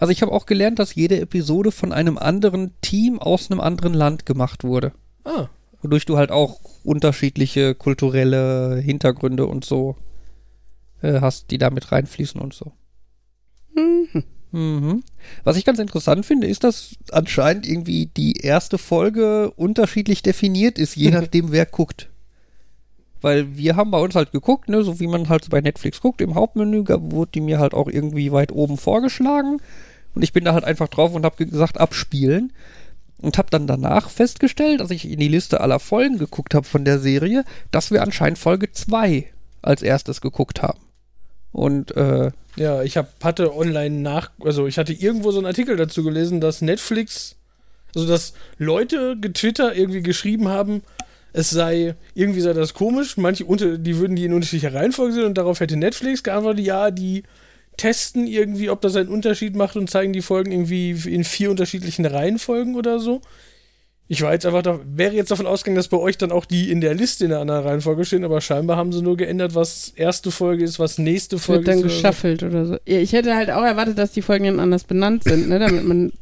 S1: Also ich habe auch gelernt, dass jede Episode von einem anderen Team aus einem anderen Land gemacht wurde.
S4: ah,
S1: Wodurch du halt auch unterschiedliche kulturelle Hintergründe und so äh, hast, die da mit reinfließen und so.
S3: Mhm.
S1: Mhm. Was ich ganz interessant finde, ist, dass anscheinend irgendwie die erste Folge unterschiedlich definiert ist, je nachdem, wer guckt. Weil wir haben bei uns halt geguckt, ne, so wie man halt bei Netflix guckt, im Hauptmenü wurde die mir halt auch irgendwie weit oben vorgeschlagen. Und ich bin da halt einfach drauf und habe gesagt, abspielen. Und habe dann danach festgestellt, als ich in die Liste aller Folgen geguckt habe von der Serie, dass wir anscheinend Folge 2 als erstes geguckt haben. Und äh,
S4: ja, ich hab, hatte online nach, also ich hatte irgendwo so einen Artikel dazu gelesen, dass Netflix, also dass Leute getwittert irgendwie geschrieben haben, es sei, irgendwie sei das komisch, manche unter, die würden die in unterschiedlicher Reihenfolge sehen und darauf hätte Netflix geantwortet, ja, die testen irgendwie, ob das einen Unterschied macht und zeigen die Folgen irgendwie in vier unterschiedlichen Reihenfolgen oder so. Ich war jetzt einfach da, wäre jetzt davon ausgegangen, dass bei euch dann auch die in der Liste in einer anderen Reihenfolge stehen, aber scheinbar haben sie nur geändert, was erste Folge ist, was nächste Folge
S3: Wird dann
S4: ist. oder so.
S3: geschaffelt oder so. Ja, ich hätte halt auch erwartet, dass die Folgen dann anders benannt sind, ne, damit man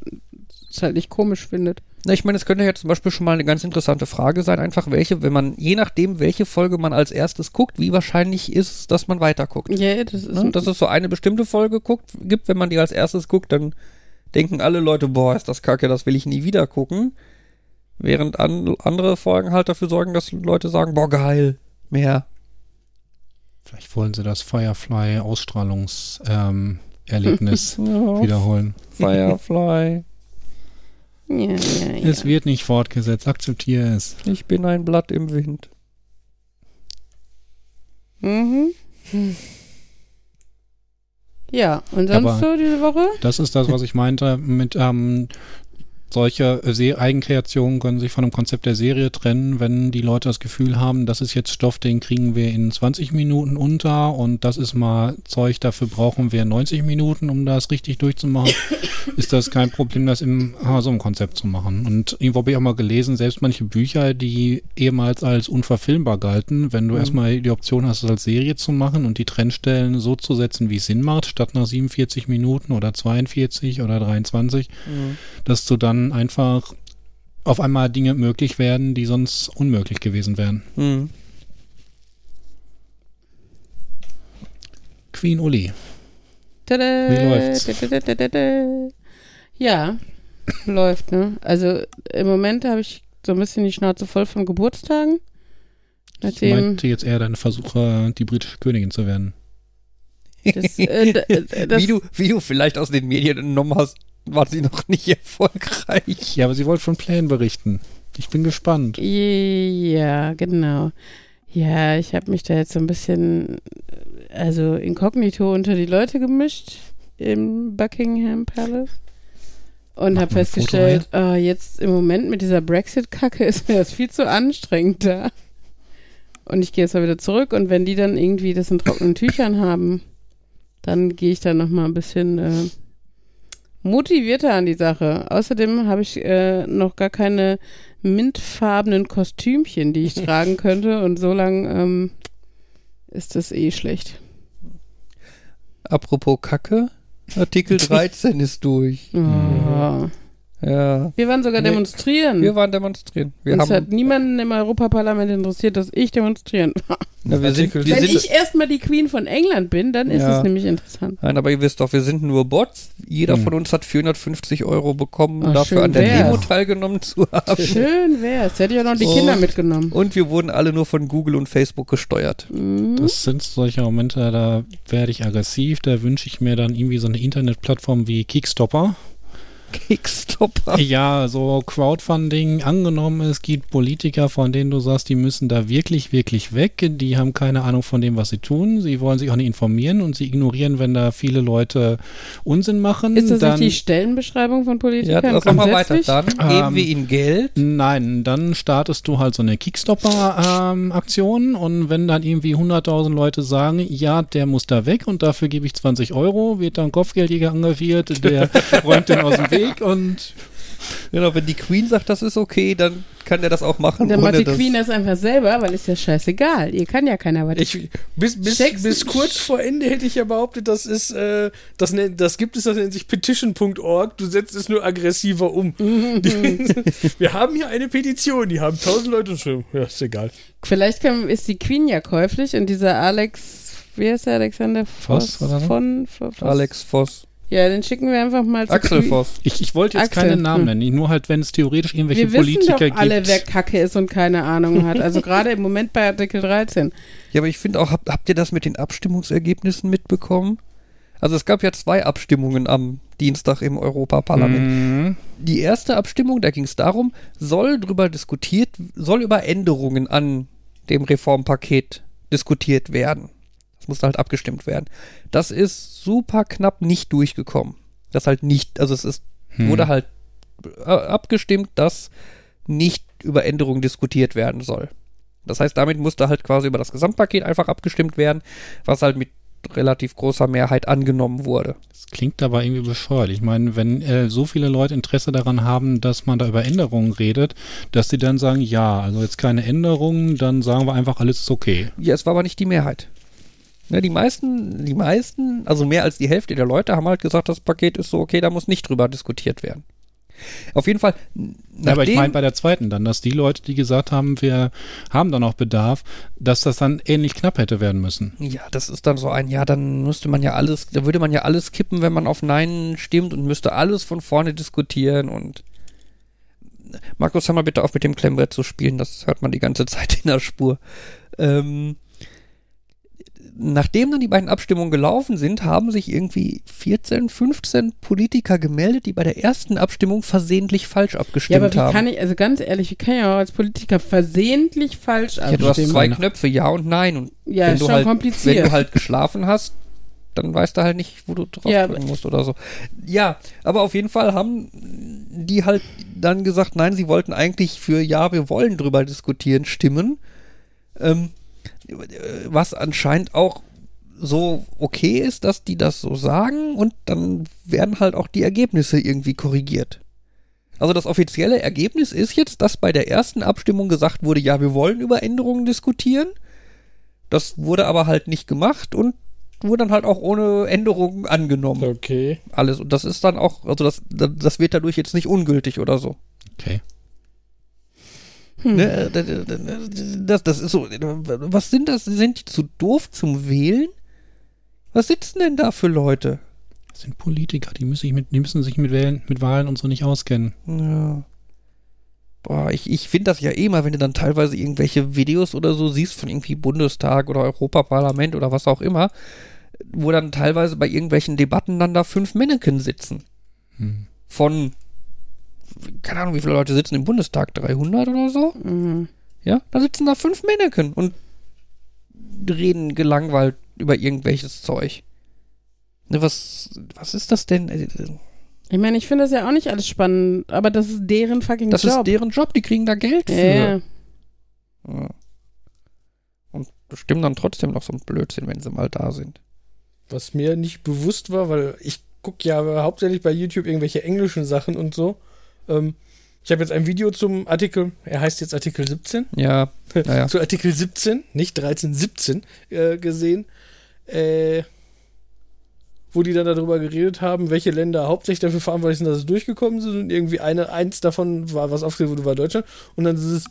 S3: es halt nicht komisch findet.
S1: Na, ich meine, es könnte ja zum Beispiel schon mal eine ganz interessante Frage sein, einfach welche, wenn man, je nachdem, welche Folge man als erstes guckt, wie wahrscheinlich ist es, dass man weiterguckt.
S3: Ja, das ist
S1: Ne? Dass es so eine bestimmte Folge guckt, gibt, wenn man die als erstes guckt, dann denken alle Leute, boah, ist das kacke, das will ich nie wieder gucken. Während an, andere Folgen halt dafür sorgen, dass Leute sagen, boah, geil, mehr.
S2: Vielleicht wollen sie das Firefly-Ausstrahlungserlebnis
S1: Ja,
S2: wiederholen.
S1: Firefly,
S3: ja, ja, ja.
S2: Es wird nicht fortgesetzt, akzeptiere es.
S1: ich bin ein Blatt im Wind.
S3: Mhm. Ja, und sonst
S2: Aber-
S3: so diese Woche?
S2: Das ist das, was ich meinte mit ähm, solche Se Eigenkreationen können sich von dem Konzept der Serie trennen, wenn die Leute das Gefühl haben, das ist jetzt Stoff, den kriegen wir in 20 Minuten unter und das ist mal Zeug, dafür brauchen wir 90 Minuten, um das richtig durchzumachen, ist das kein Problem, das im ah, so einem Konzept zu machen. Und irgendwo habe ich auch mal gelesen, selbst manche Bücher, die ehemals als unverfilmbar galten, wenn du
S1: Mhm.
S2: erstmal die Option hast, es als Serie zu machen und die Trennstellen so zu setzen, wie es Sinn macht, statt nach 47 Minuten oder 42 oder 23, dass du dann einfach auf einmal Dinge möglich werden, die sonst unmöglich gewesen wären.
S1: Hm.
S2: Queen Uli.
S3: Tada,
S2: Wie läuft's?
S3: tada, tada, tada. Ja, läuft, ne? Also im Moment habe ich so ein bisschen die Schnauze voll von Geburtstagen.
S2: Ich meinte jetzt eher deine Versuche, die britische Königin zu werden.
S3: das, äh, äh, das,
S1: wie, du, wie du vielleicht aus den Medien entnommen hast, war sie noch nicht erfolgreich.
S2: Ja, aber sie wollte von Plänen berichten. Ich bin gespannt.
S3: Ja, genau. Ja, ich habe mich da jetzt so ein bisschen, also inkognito unter die Leute gemischt im Buckingham Palace und habe festgestellt, ah, jetzt im Moment mit dieser Brexit-Kacke ist mir das viel zu anstrengend da. Und ich gehe jetzt mal wieder zurück und wenn die dann irgendwie das in trockenen Tüchern haben, dann gehe ich da nochmal ein bisschen äh, motivierter an die Sache. Außerdem habe ich äh, noch gar keine mintfarbenen Kostümchen, die ich tragen könnte und so lang ähm, ist das eh schlecht.
S1: Apropos Kacke, Artikel 13 ist durch.
S3: Oh.
S1: Ja.
S3: Wir waren sogar
S1: Nee,
S3: demonstrieren.
S1: Wir waren demonstrieren. Wir
S3: es hat
S1: haben,
S3: niemanden im Europaparlament interessiert, dass ich demonstrieren war.
S1: na, wir sind,
S3: Wenn
S1: sind,
S3: ich erstmal die Queen von England bin, dann ist
S1: Ja.
S3: es nämlich interessant.
S1: Nein, aber ihr wisst doch, wir sind nur Bots. Jeder
S2: Hm.
S1: von uns hat 450 Euro bekommen,
S3: Ah,
S1: dafür an der
S3: wär's.
S1: Demo teilgenommen zu haben.
S3: Schön wär's. Hätte ich auch noch die
S1: Und-
S3: Kinder mitgenommen.
S1: Und wir wurden alle nur von Google und Facebook gesteuert.
S3: Mhm.
S2: Das sind solche Momente, da werde ich aggressiv. Da wünsche ich mir dann irgendwie so eine Internetplattform wie Kickstopper,
S1: Kickstopper.
S2: Ja, so Crowdfunding angenommen, es gibt Politiker, von denen du sagst, die müssen da wirklich, wirklich weg. Die haben keine Ahnung von dem, was sie tun. Sie wollen sich auch nicht informieren und sie ignorieren, wenn da viele Leute Unsinn machen.
S3: Ist das
S2: dann,
S3: nicht die Stellenbeschreibung von
S1: Ja,
S3: Politikern?
S1: das machen wir weiter. Dann geben
S2: Ähm,
S1: wir ihnen Geld.
S2: Nein, dann startest du halt so eine Kickstopper-Aktion und wenn dann irgendwie 100.000 Leute sagen, ja, der muss da weg und dafür gebe ich 20 Euro, wird dann Kopfgeldjäger engagiert, der räumt den aus dem Weg und
S1: Genau, wenn die Queen sagt, das ist okay, dann kann der das auch machen.
S3: Dann macht die Queen das einfach selber, weil ist ja scheißegal. Ihr kann ja keiner was.
S4: Ich, bis, bis, bis kurz vor Ende hätte ich ja behauptet, das ist, äh, das, nennt, das gibt es, das nennt sich petition.org, du setzt es nur aggressiver um. Wir haben hier eine Petition, die haben tausend Leute geschrieben. Ja, ist egal.
S3: Vielleicht kann, ist die Queen ja käuflich und dieser Alex, wie heißt der Alexander
S2: Voss oder so?
S3: Von, von Voss?
S1: Alex Voss.
S3: Ja, den schicken wir einfach mal zu
S1: Axel. Voss.
S2: ich, ich wollte jetzt
S3: Axel,
S2: keine Namen
S3: hm.
S2: nennen, nur halt, wenn es theoretisch irgendwelche
S3: Wir wissen
S2: Politiker
S3: doch alle,
S2: gibt.
S3: wer Kacke ist und keine Ahnung hat. Also gerade im Moment bei Artikel 13.
S1: Ja, aber ich finde auch, habt, habt ihr das mit den Abstimmungsergebnissen mitbekommen? Also es gab ja zwei Abstimmungen am Dienstag im Europaparlament.
S2: Mhm.
S1: Die erste Abstimmung, da ging es darum, soll drüber diskutiert, soll über Änderungen an dem Reformpaket diskutiert werden. Musste halt abgestimmt werden. Das ist super knapp nicht durchgekommen. Das halt nicht, also es ist,
S2: Hm.
S1: wurde halt äh, abgestimmt, dass nicht über Änderungen diskutiert werden soll. Das heißt, damit musste halt quasi über das Gesamtpaket einfach abgestimmt werden, was halt mit relativ großer Mehrheit angenommen wurde.
S2: Das klingt aber irgendwie bescheuert. Ich meine, wenn äh, so viele Leute Interesse daran haben, dass man da über Änderungen redet, dass sie dann sagen, ja, also jetzt keine Änderungen, dann sagen wir einfach, alles ist okay.
S1: Ja, es war aber nicht die Mehrheit. Ne, die meisten, die meisten, also mehr als die Hälfte der Leute haben halt gesagt, das Paket ist so okay, da muss nicht drüber diskutiert werden. Auf jeden Fall,
S2: Ja, aber ich meine bei der zweiten dann, dass die Leute, die gesagt haben, wir haben da noch Bedarf, dass das dann ähnlich knapp hätte werden müssen.
S1: Ja, das ist dann so ein, ja, dann müsste man ja alles, da würde man ja alles kippen, wenn man auf Nein stimmt und müsste alles von vorne diskutieren und Markus, hör mal bitte auf mit dem Klemmbrett zu spielen, das hört man die ganze Zeit in der Spur. Ähm, nachdem dann die beiden Abstimmungen gelaufen sind, haben sich irgendwie 14, 15 Politiker gemeldet, die bei der ersten Abstimmung versehentlich falsch
S3: Ja,
S1: abgestimmt
S3: aber wie
S1: haben.
S3: kann ich, also ganz ehrlich, wie kann ich auch als Politiker versehentlich falsch
S1: ja, du hast
S3: abstimmen?
S1: zwei Knöpfe, Ja und Nein. Und
S3: Ja,
S1: wenn
S3: ist
S1: du
S3: schon
S1: halt,
S3: kompliziert.
S1: Wenn du halt geschlafen hast, dann weißt du halt nicht, wo du drauf
S3: Ja,
S1: drücken musst oder so. Ja, aber auf jeden Fall haben die halt dann gesagt, nein, sie wollten eigentlich für ja, wir wollen drüber diskutieren, stimmen. Ähm, was anscheinend auch so okay ist, dass die das so sagen und dann werden halt auch die Ergebnisse irgendwie korrigiert. Also das offizielle Ergebnis ist jetzt, dass bei der ersten Abstimmung gesagt wurde, ja, wir wollen über Änderungen diskutieren. Das wurde aber halt nicht gemacht und wurde dann halt auch ohne Änderungen angenommen.
S4: Okay.
S1: Alles. Und das ist dann auch, also das, das wird dadurch jetzt nicht ungültig oder so.
S2: Okay.
S3: Hm.
S1: Ne? Das, das ist so. Was sind das? Sind die zu doof zum Wählen? Was sitzen denn da für Leute?
S2: Das sind Politiker, die müssen sich mit, die müssen sich mit, Wählen, mit Wahlen und so nicht auskennen.
S1: Ja. Boah, ich, ich finde das ja eh mal, wenn du dann teilweise irgendwelche Videos oder so siehst von irgendwie Bundestag oder Europaparlament oder was auch immer, wo dann teilweise bei irgendwelchen Debatten dann da fünf Männchen sitzen.
S2: Hm.
S1: Von, keine Ahnung, wie viele Leute sitzen im Bundestag? 300 oder so?
S3: Mhm.
S1: Ja, da sitzen da fünf Männchen und reden gelangweilt über irgendwelches Zeug. Ne, was, was ist das denn? Äh,
S3: Ich meine, ich finde das ja auch nicht alles spannend, aber das ist deren fucking
S1: Das
S3: Job.
S1: ist deren Job, die kriegen da Geld für.
S3: Ja.
S1: Und bestimmen dann trotzdem noch so ein Blödsinn, wenn sie mal da sind.
S4: Was mir nicht bewusst war, weil ich gucke ja hauptsächlich bei YouTube irgendwelche englischen Sachen und so. Ähm, ich habe jetzt ein Video zum Artikel, er heißt jetzt Artikel 17,
S1: Ja, naja.
S4: zu Artikel 17, nicht 13, 17 äh, gesehen, äh, wo die dann darüber geredet haben, welche Länder hauptsächlich dafür verantwortlich sind, dass es durchgekommen sind und irgendwie eine, eins davon war, was aufgeführt wurde, war Deutschland. Und dann ist es,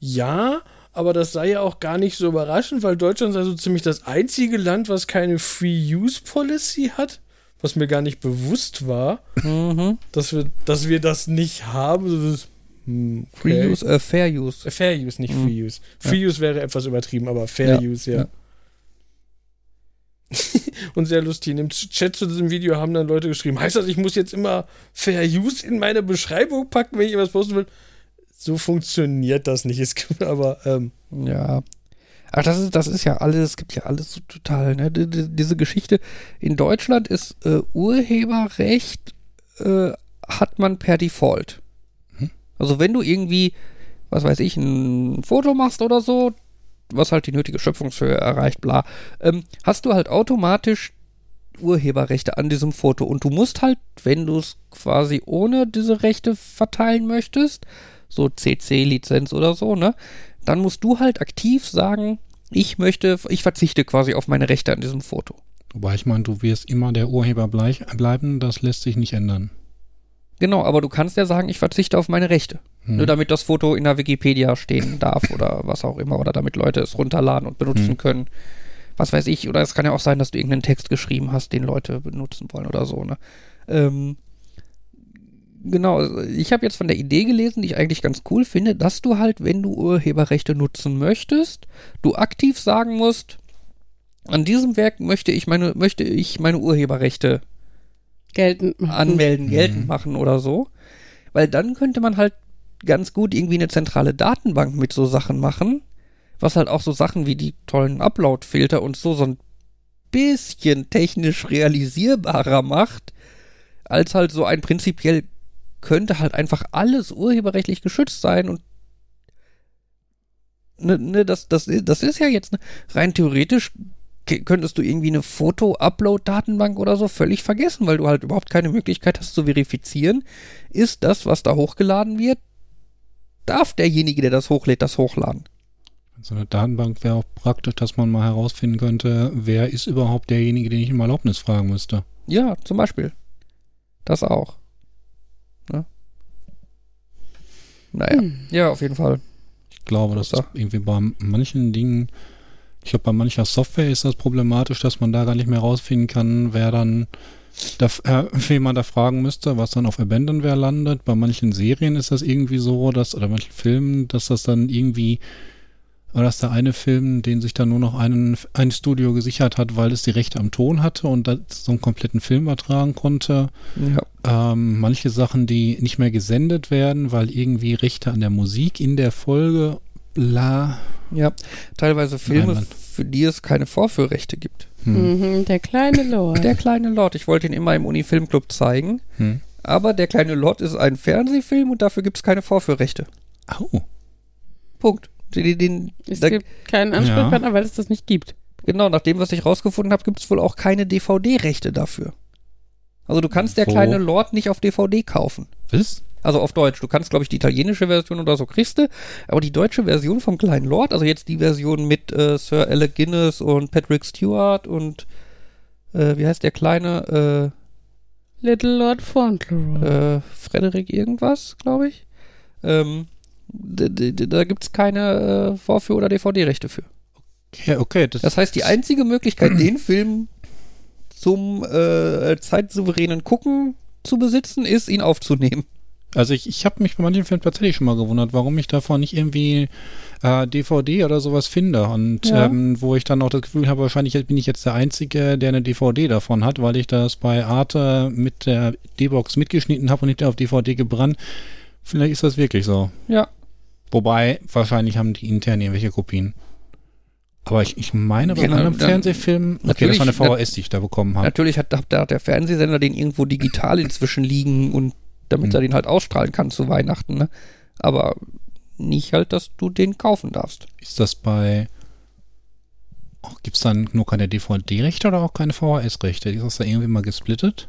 S4: ja, aber das sei ja auch gar nicht so überraschend, weil Deutschland sei so ziemlich das einzige Land, was keine Free-Use-Policy hat, was mir gar nicht bewusst war,
S1: Mhm.
S4: dass wir, dass wir das nicht haben. Das, hm, okay.
S1: Free Use, äh, Fair Use.
S4: Fair Use, nicht
S1: Mhm.
S4: Free Use. Free Use wäre etwas übertrieben, aber Fair
S1: Ja,
S4: Use, ja.
S1: ja.
S4: und sehr lustig. In dem Chat zu diesem Video haben dann Leute geschrieben, heißt das, ich muss jetzt immer Fair Use in meine Beschreibung packen, wenn ich etwas posten will? So funktioniert das nicht. Es gibt aber, ähm,
S1: Ja. Ach, das ist, das ist ja alles, es gibt ja alles so total, ne? Die- die- Diese Geschichte. In Deutschland ist äh, Urheberrecht äh, hat man per Default.
S2: Mhm.
S1: Also wenn du irgendwie, was weiß ich, ein Foto machst oder so, was halt die nötige Schöpfungshöhe erreicht, bla, ähm, hast du halt automatisch Urheberrechte an diesem Foto und du musst halt, wenn du es quasi ohne diese Rechte verteilen möchtest, so CC-Lizenz oder so, ne, dann musst du halt aktiv sagen, ich möchte, ich verzichte quasi auf meine Rechte an diesem Foto.
S2: Wobei ich meine, du wirst immer der Urheber bleich, bleiben, das lässt sich nicht ändern.
S1: Genau, aber du kannst ja sagen, ich verzichte auf meine Rechte.
S2: Hm.
S1: Nur damit das Foto in der Wikipedia stehen darf oder was auch immer. Oder damit Leute es runterladen und benutzen
S2: Hm.
S1: können. Was weiß ich. Oder es kann ja auch sein, dass du irgendeinen Text geschrieben hast, den Leute benutzen wollen oder so. Ne? Ähm, genau, ich habe jetzt von der Idee gelesen, die ich eigentlich ganz cool finde, dass du halt, wenn du Urheberrechte nutzen möchtest, du aktiv sagen musst, an diesem Werk möchte ich meine, möchte ich meine Urheberrechte
S3: Geltend machen.
S1: anmelden,
S2: Mhm.
S1: geltend machen oder so. Weil dann könnte man halt ganz gut irgendwie eine zentrale Datenbank mit so Sachen machen, was halt auch so Sachen wie die tollen Upload-Filter und so so ein bisschen technisch realisierbarer macht, als halt so ein prinzipiell könnte halt einfach alles urheberrechtlich geschützt sein und ne, ne, das, das, das ist ja jetzt ne, rein theoretisch könntest du irgendwie eine Foto-Upload-Datenbank oder so völlig vergessen, weil du halt überhaupt keine Möglichkeit hast zu verifizieren, ist das, was da hochgeladen wird, darf derjenige, der das hochlädt, das hochladen.
S2: So eine Datenbank wäre auch praktisch, dass man mal herausfinden könnte, wer ist überhaupt derjenige, den ich um Erlaubnis fragen müsste.
S1: Ja, zum Beispiel. Das auch. Ne? Naja,
S3: Hm.
S1: ja, auf jeden Fall.
S2: Ich glaube, das ist
S1: So.
S2: irgendwie bei manchen Dingen, ich glaube, bei mancher Software ist das problematisch, dass man da gar nicht mehr rausfinden kann, wer dann, da, äh, wen man da fragen müsste, was dann auf Abandonware landet. Bei manchen Serien ist das irgendwie so, dass, oder manchen Filmen, dass das dann irgendwie, oder dass der eine Film, den sich dann nur noch einen, ein Studio gesichert hat, weil es die Rechte am Ton hatte und das so einen kompletten Film übertragen konnte.
S1: Ja.
S2: Ähm, manche Sachen, die nicht mehr gesendet werden, weil irgendwie Rechte an der Musik in der Folge, bla.
S1: Ja, teilweise Filme,
S2: Mann.
S1: für die es keine Vorführrechte gibt.
S2: Hm.
S3: Mhm, der kleine Lord.
S1: Der kleine Lord, ich wollte ihn immer im Uni-Filmclub zeigen,
S2: Hm.
S1: aber der kleine Lord ist ein Fernsehfilm und dafür gibt es keine Vorführrechte.
S2: Au.
S1: Punkt. Den, den,
S3: es
S1: da,
S3: gibt keinen Ansprechpartner, weil es das nicht gibt.
S1: genau, nach dem, was ich rausgefunden habe, gibt es wohl auch keine DVD-Rechte dafür. Also du kannst der
S2: Wo?
S1: kleine Lord nicht auf DVD kaufen.
S2: Was?
S1: Also auf Deutsch. Du kannst, glaube ich, die italienische Version oder so kriegst du, aber die deutsche Version vom kleinen Lord, also jetzt die Version mit äh, Sir Alec Guinness und Patrick Stewart und äh, wie heißt der kleine?
S3: Little Lord Fauntleroy.
S1: Äh, äh, Frederik irgendwas, glaube ich. Ähm, da gibt es keine äh, Vorführ- oder DVD-Rechte für.
S2: Okay, okay. Das,
S1: Das heißt, die einzige Möglichkeit, den Film zum äh, zeitsouveränen Gucken zu besitzen, ist, ihn aufzunehmen.
S2: also ich, ich habe mich bei manchen Filmen tatsächlich schon mal gewundert, warum ich davon nicht irgendwie äh, DVD oder sowas finde. Und
S1: Ja.
S2: ähm, wo ich dann auch das Gefühl habe, wahrscheinlich bin ich jetzt der Einzige, der eine DVD davon hat, weil ich das bei Arte mit der D-Box mitgeschnitten habe und nicht auf DVD gebrannt. Vielleicht ist das wirklich so.
S1: Ja.
S2: Wobei, wahrscheinlich haben die intern irgendwelche Kopien. Aber ich, ich meine, bei
S1: Genau,
S2: anderen
S1: dann-
S2: Fernsehfilmen, okay, das war eine VHS, die ich da bekommen habe.
S1: Natürlich hat, hat der- der Fernsehsender den irgendwo digital inzwischen liegen und damit
S2: Hm.
S1: er den halt ausstrahlen kann zu Weihnachten, ne? Aber nicht halt, dass du den kaufen darfst.
S2: Ist das bei. Oh, Gibt es dann nur keine DVD-Rechte oder auch keine VHS-Rechte? Ist das da irgendwie mal gesplittet?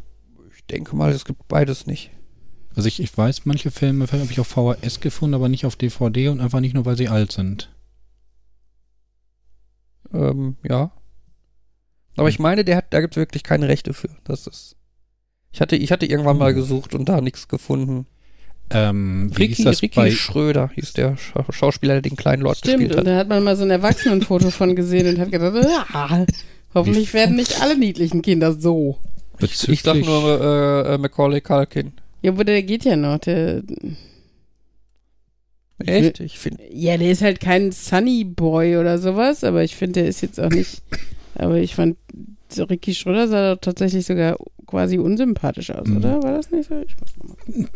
S1: Ich denke mal, es gibt beides nicht.
S2: Also ich, ich weiß, manche Filme habe ich auf VHS gefunden, aber nicht auf DVD und einfach nicht nur, weil sie alt sind.
S1: Ähm, ja. Aber
S2: Hm.
S1: ich meine, der hat, da gibt es wirklich keine Rechte für. Das ist. Ich hatte, ich hatte irgendwann mal
S2: Hm.
S1: gesucht und da nichts gefunden.
S2: Ähm, wie
S1: Ricky,
S2: ist das
S1: Ricky
S2: bei...
S1: Schröder hieß der Scha Schauspieler, der den kleinen Lord
S3: Stimmt,
S1: gespielt
S3: und
S1: hat.
S3: da hat man mal so ein Erwachsenenfoto von gesehen und hat gedacht, ja, hoffentlich werden nicht alle niedlichen Kinder so.
S2: bezüglich,
S1: Ich sag nur äh, äh, Macaulay Culkin.
S3: Ja, aber der geht ja noch. Der,
S1: Echt? Ich finde.
S3: ja, der ist halt kein Sunny Boy oder sowas, aber ich finde, der ist jetzt auch nicht. Aber ich fand Ricky Schröder sah doch tatsächlich sogar quasi unsympathisch aus,
S2: Mhm.
S3: oder? War das nicht so?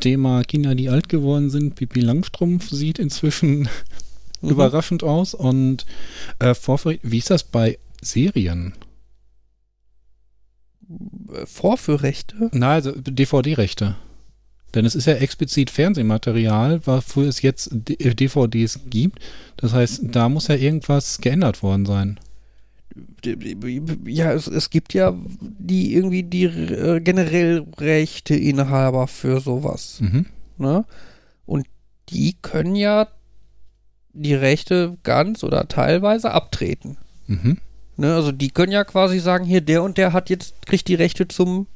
S2: Thema Kinder, die alt geworden sind. Pipi Langstrumpf sieht inzwischen
S1: Mhm.
S2: überraschend aus. Und äh, Vorver wie ist das bei Serien?
S1: Äh, Vorführrechte?
S2: Na, also DVD-Rechte. Denn es ist ja explizit Fernsehmaterial, wofür es jetzt D- äh, DVDs gibt. Das heißt, da muss ja irgendwas geändert worden sein.
S1: Ja, es, es gibt ja die irgendwie die äh, generell Rechteinhaber für sowas.
S2: Mhm.
S1: Ne? Und die können ja die Rechte ganz oder teilweise abtreten.
S2: Mhm.
S1: Ne? Also die können ja quasi sagen, hier der und der hat jetzt, kriegt die Rechte zum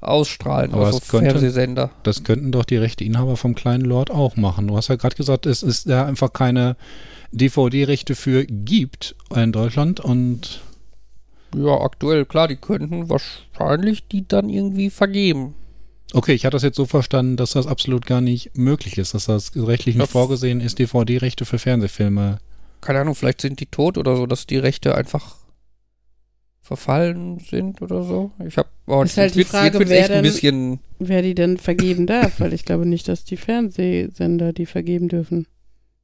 S1: Ausstrahlen
S2: Aber
S1: auf
S2: es könnte-
S1: Fernsehsender.
S2: Das könnten doch die Rechteinhaber vom kleinen Lord auch machen. Du hast ja gerade gesagt, es ist da einfach keine DVD-Rechte für gibt in Deutschland und
S1: Ja, aktuell, klar, die könnten wahrscheinlich die dann irgendwie vergeben.
S2: okay, ich hatte das jetzt so verstanden, dass das absolut gar nicht möglich ist, dass das rechtlich nicht vorgesehen ist, DVD-Rechte für Fernsehfilme.
S1: Keine Ahnung, vielleicht sind die tot oder so, dass die Rechte einfach verfallen sind oder so. Ich habe oh,
S3: Ist halt die Frage, wer
S1: echt ein
S3: denn-
S1: bisschen
S3: Wer die denn vergeben darf, weil ich glaube nicht, dass die Fernsehsender die vergeben dürfen.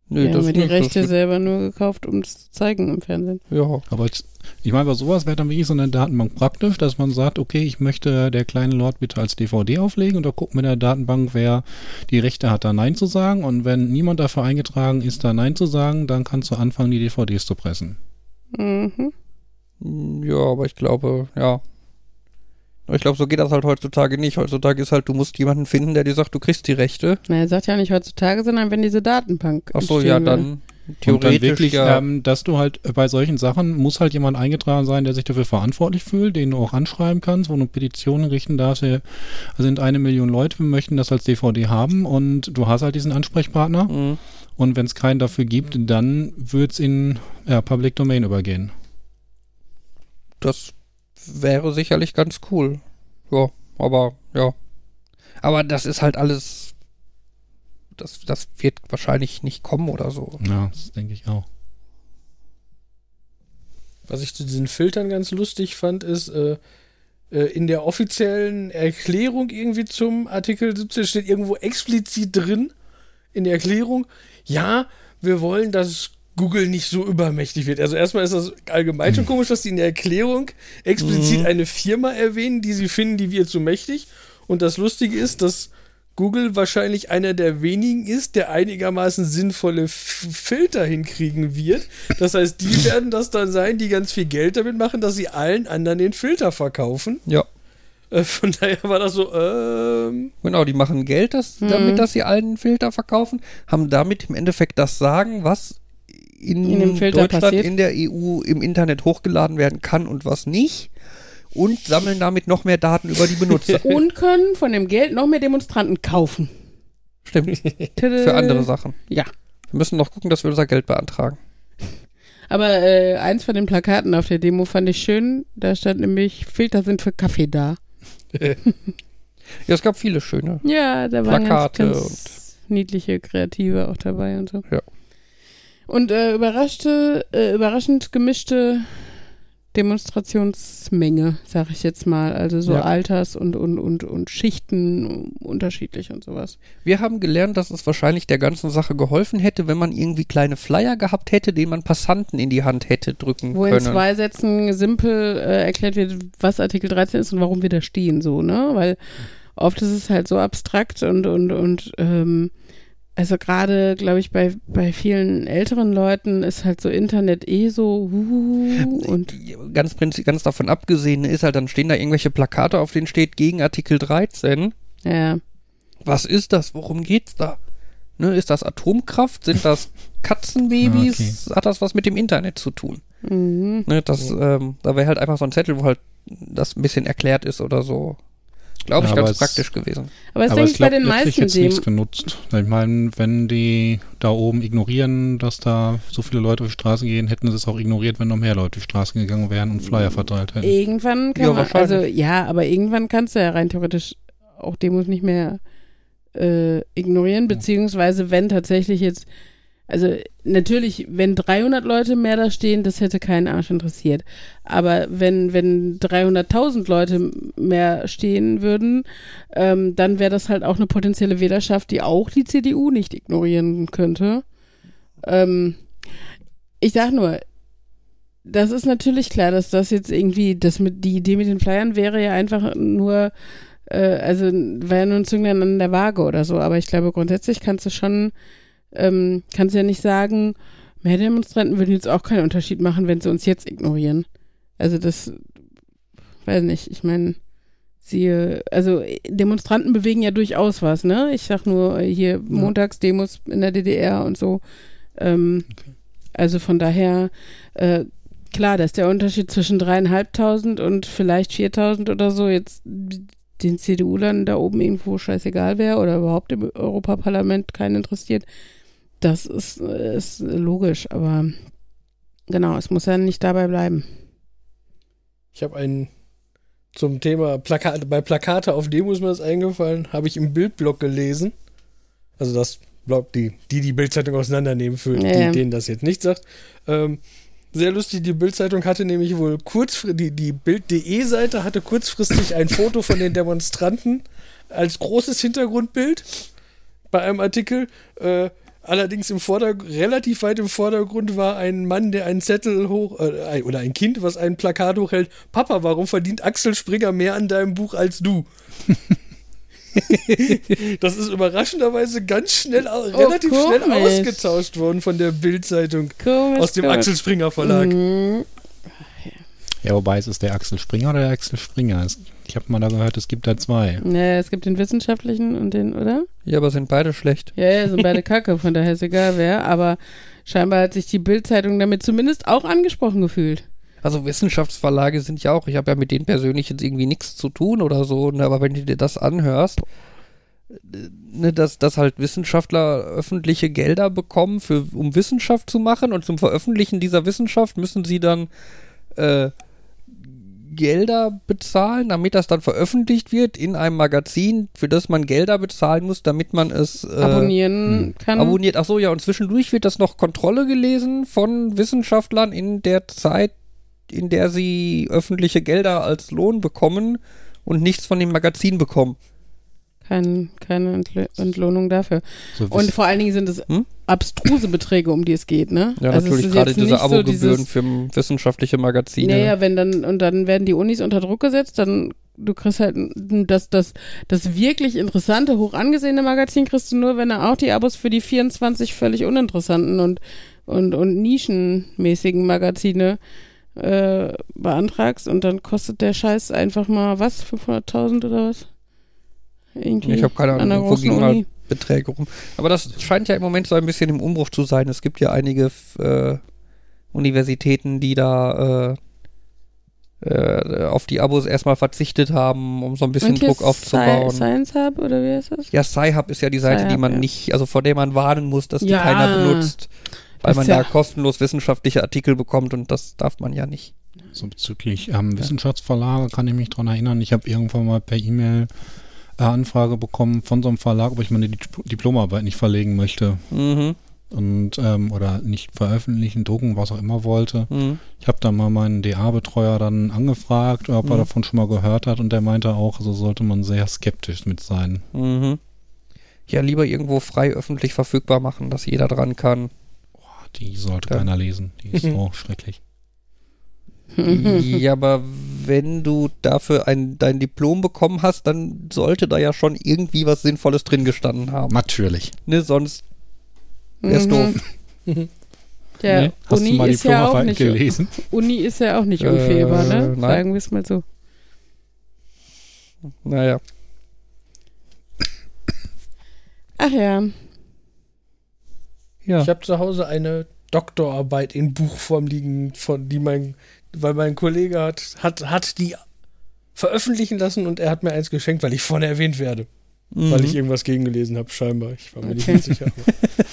S1: Nö,
S3: die haben ja die Rechte
S1: das,
S3: selber nur gekauft, um es zu zeigen im Fernsehen.
S1: Ja,
S2: Aber ich, ich meine, bei sowas wäre dann wirklich so eine Datenbank praktisch, dass man sagt, okay, ich möchte der kleine Lord bitte als DVD auflegen und da gucken wir in der Datenbank, wer die Rechte hat, da Nein zu sagen. Und wenn niemand dafür eingetragen ist, da Nein zu sagen, dann kannst du anfangen, die DVDs zu pressen.
S3: Mhm.
S1: Mm, ja, aber ich glaube, ja. Ich glaube, so geht das halt heutzutage nicht. Heutzutage ist halt, du musst jemanden finden, der dir sagt, du kriegst die Rechte.
S3: Na, er sagt ja nicht heutzutage, sondern wenn diese Datenbank.
S1: Ach so, ja,
S3: würde.
S1: dann
S2: und
S1: theoretisch
S2: dann wirklich,
S1: ja.
S2: ähm, dass du halt bei solchen Sachen muss halt jemand eingetragen sein, der sich dafür verantwortlich fühlt, den du auch anschreiben kannst, wo du Petitionen richten darfst. Hier sind eine Million Leute, wir möchten das als DVD haben und du hast halt diesen Ansprechpartner.
S1: Mhm.
S2: Und wenn es keinen dafür gibt, dann wird es in ja, Public Domain übergehen.
S1: Das wäre sicherlich ganz cool. Ja, aber ja. Aber das ist halt alles. Das, das wird wahrscheinlich nicht kommen oder so.
S2: Ja, das denke ich auch.
S4: Was ich zu diesen Filtern ganz lustig fand, ist, äh, äh, in der offiziellen Erklärung irgendwie zum Artikel 17 steht irgendwo explizit drin, in der Erklärung, ja, wir wollen, dass Google nicht so übermächtig wird. Also erstmal ist das allgemein schon komisch, dass die in der Erklärung explizit
S1: Mhm.
S4: eine Firma erwähnen, die sie finden, die wird zu mächtig. Und das Lustige ist, dass Google wahrscheinlich einer der wenigen ist, der einigermaßen sinnvolle F Filter hinkriegen wird. Das heißt, die werden das dann sein, die ganz viel Geld damit machen, dass sie allen anderen den Filter verkaufen.
S1: Ja.
S4: Äh, von daher war das so, ähm,
S1: Genau, die machen Geld, das,
S3: Mhm.
S1: damit, dass sie allen einen Filter verkaufen, haben damit im Endeffekt das Sagen, was in,
S3: In dem
S1: Deutschland,
S3: passiert.
S1: in der EU im Internet hochgeladen werden kann und was nicht. Und sammeln damit noch mehr Daten über die Benutzer.
S3: Und können von dem Geld noch mehr Demonstranten kaufen.
S1: Stimmt. Für andere Sachen.
S3: Ja.
S1: Wir müssen noch gucken, dass wir unser Geld beantragen.
S3: Aber äh, eins von den Plakaten auf der Demo fand ich schön. Da stand nämlich, Filter sind für Kaffee da.
S1: Ja, es gab viele schöne.
S3: Ja, da waren ganz,
S1: Plakate
S3: ganz niedliche Kreative auch dabei und so.
S1: Ja.
S3: Und äh, überraschte, äh, überraschend gemischte Demonstrationsmenge, sag ich jetzt mal. Also so
S1: Ja.
S3: Alters- und, und, und, und Schichten unterschiedlich und sowas.
S1: Wir haben gelernt, dass es wahrscheinlich der ganzen Sache geholfen hätte, wenn man irgendwie kleine Flyer gehabt hätte, den man Passanten in die Hand hätte drücken
S3: Wo in
S1: können.
S3: zwei Sätzen simpel äh, erklärt wird, was Artikel 13 ist und warum wir da stehen, so, ne? Weil oft ist es halt so abstrakt und, und, und, ähm, also gerade, glaube ich, bei, bei vielen älteren Leuten ist halt so Internet eh so, uh, und
S1: ganz, prinzip, ganz davon abgesehen ist halt, dann stehen da irgendwelche Plakate, auf denen steht gegen Artikel 13.
S3: ja,
S1: Was ist das? Worum geht's da? Ne, ist das Atomkraft? Sind das Katzenbabys? Hat das was mit dem Internet zu tun?
S3: mhm.
S1: Ne, das, ähm, da wäre halt einfach so ein Zettel, wo halt das ein bisschen erklärt ist oder so. Glaube ich,
S2: Ja,
S1: ganz praktisch gewesen.
S3: Aber das
S2: Aber
S3: denke
S2: es
S3: ich bei
S2: glaubt
S3: den meisten
S2: jetzt nichts genutzt. Ich meine, wenn die da oben ignorieren, dass da so viele Leute auf die Straße gehen, hätten sie es auch ignoriert, wenn noch mehr Leute auf die Straße gegangen wären und Flyer verteilt hätten.
S3: Irgendwann kann
S1: Ja,
S3: man, also ja, aber irgendwann kannst du ja rein theoretisch auch Demos nicht mehr äh, ignorieren, beziehungsweise wenn tatsächlich jetzt Also natürlich, wenn 300 Leute mehr da stehen, das hätte keinen Arsch interessiert. Aber wenn, wenn 300.000 Leute mehr stehen würden, ähm, dann wäre das halt auch eine potenzielle Wählerschaft, die auch die CDU nicht ignorieren könnte. Ähm, ich sag nur, das ist natürlich klar, dass das jetzt irgendwie, das mit, die Idee mit den Flyern wäre ja einfach nur, äh, also wäre ja nur ein Zünglein an der Waage oder so, aber ich glaube grundsätzlich kannst du schon, ähm, kannst du ja nicht sagen, mehr Demonstranten würden jetzt auch keinen Unterschied machen, wenn sie uns jetzt ignorieren. Also das, weiß nicht, ich meine, siehe, also Demonstranten bewegen ja durchaus was, ne? Ich sag nur hier Montagsdemos in der DDR und so. Ähm, Also von daher, äh, klar, dass der Unterschied zwischen dreieinhalbtausend und vielleicht viertausend oder so jetzt den CDU-Lern da oben irgendwo scheißegal wäre oder überhaupt im Europaparlament keinen interessiert, das ist, ist logisch, aber genau, es muss ja nicht dabei bleiben.
S4: Ich habe einen zum Thema Plakate, bei Plakate auf Demos mir das eingefallen, habe ich im Bildblog gelesen. Also das Blog, die die, die Bildzeitung auseinandernehmen, für
S3: Ja,
S4: die,
S3: ja.
S4: denen das jetzt nicht sagt. Ähm, sehr lustig, die Bildzeitung hatte nämlich wohl kurzfristig, die, die Bild.de-Seite hatte kurzfristig ein Foto von den Demonstranten als großes Hintergrundbild bei einem Artikel. Äh, allerdings im Vordergrund, relativ weit im Vordergrund war ein Mann, der einen Zettel hoch, äh, ein- oder ein Kind, was ein Plakat hochhält. Papa, warum verdient Axel Springer mehr an deinem Buch als du? das ist überraschenderweise ganz schnell, au- relativ schnell
S3: komisch.
S4: ausgetauscht worden von der Bild-Zeitung aus dem
S3: komisch.
S4: Axel Springer Verlag.
S3: Mhm.
S2: Ja, wobei es ist der Axel Springer oder der Axel Springer. Es, ich habe mal da gehört, es gibt da zwei.
S3: Ja, es gibt den wissenschaftlichen und den, oder?
S1: Ja, aber sind beide schlecht.
S3: Ja, ja, sind beide Kacke, von daher ist egal wer, aber scheinbar hat sich die Bild-Zeitung damit zumindest auch angesprochen gefühlt.
S1: Also Wissenschaftsverlage sind ja auch, ich habe ja mit denen persönlich jetzt irgendwie nichts zu tun oder so, ne, aber wenn du dir das anhörst, äh, ne, dass, dass halt Wissenschaftler öffentliche Gelder bekommen, für, um Wissenschaft zu machen und zum Veröffentlichen dieser Wissenschaft müssen sie dann äh, Gelder bezahlen, damit das dann veröffentlicht wird in einem Magazin, für das man Gelder bezahlen muss, damit man es äh,
S3: Abonnieren kann.
S1: abonniert. Ach so, ja, und zwischendurch wird das noch Kontrolle gelesen von Wissenschaftlern in der Zeit, in der sie öffentliche Gelder als Lohn bekommen und nichts von dem Magazin bekommen.
S3: Kein, keine Entl Entlohnung dafür.
S2: So
S3: Und vor allen Dingen sind es
S1: Hm?
S3: Abstruse Beträge, um die es geht, ne?
S1: Ja,
S3: Also
S1: natürlich gerade diese
S3: so
S1: Abogebühren
S3: dieses-
S1: für wissenschaftliche Magazine.
S3: Naja, wenn dann, und dann werden die Unis unter Druck gesetzt, dann, du kriegst halt, das, das, das wirklich interessante, hoch angesehene Magazin kriegst du nur, wenn du auch die Abos für die 24 völlig uninteressanten und, und, und nischenmäßigen Magazine äh, beantragst und dann kostet der Scheiß einfach mal, was, 500.000 oder was? Irgendwie
S1: Ich habe keine Ahnung, wo halt Beträge rum. Aber das scheint ja im Moment so ein bisschen im Umbruch zu sein. Es gibt ja einige äh, Universitäten, die da äh, äh, auf die Abos erstmal verzichtet haben, um so ein bisschen Druck aufzubauen.
S3: Sci Science Hub oder wie heißt das?
S1: Ja, Sci-Hub ist ja die Seite, die man
S3: ja.
S1: nicht, also vor der man warnen muss, dass die
S3: Ja.
S1: keiner benutzt, weil man
S3: ja-
S1: da kostenlos wissenschaftliche Artikel bekommt und das darf man ja nicht.
S2: So bezüglich ähm, Wissenschaftsverlage kann ich mich dran erinnern. Ich habe irgendwann mal per E-Mail Anfrage bekommen von so einem Verlag, ob ich meine Dip- Diplomarbeit nicht verlegen möchte
S1: Mhm.
S2: und ähm, oder nicht veröffentlichen, drucken, was auch immer wollte.
S1: Mhm.
S2: Ich habe dann mal meinen DA-Betreuer dann angefragt, ob er
S1: Mhm.
S2: davon schon mal gehört hat und der meinte auch, so sollte man sehr skeptisch mit sein.
S1: Mhm. Ja, lieber irgendwo frei öffentlich verfügbar machen, dass jeder dran kann.
S2: Boah, die sollte
S1: Ja.
S2: keiner lesen. Die ist so schrecklich.
S1: Ja, aber wenn du dafür ein, dein Diplom bekommen hast, dann sollte da ja schon irgendwie was Sinnvolles drin gestanden haben.
S2: Natürlich.
S1: Ne, sonst wär's
S3: Mhm.
S1: doof.
S3: Der
S2: Nee? Hast
S3: Uni
S2: du mal
S3: ist ja auch nicht
S2: gelesen?
S3: Uni ist ja auch nicht
S1: Äh,
S3: unfehlbar, ne?
S1: nein.
S3: Sagen wir es mal so.
S1: Naja.
S3: Ach ja.
S1: Ja.
S4: Ich habe zu Hause eine Doktorarbeit in Buchform liegen, von die mein, weil mein Kollege hat, hat, hat die veröffentlichen lassen und er hat mir eins geschenkt, weil ich vorne erwähnt werde.
S1: Mhm.
S4: Weil ich irgendwas gegengelesen habe, scheinbar. Ich war mir nicht
S3: Okay.
S4: ganz sicher.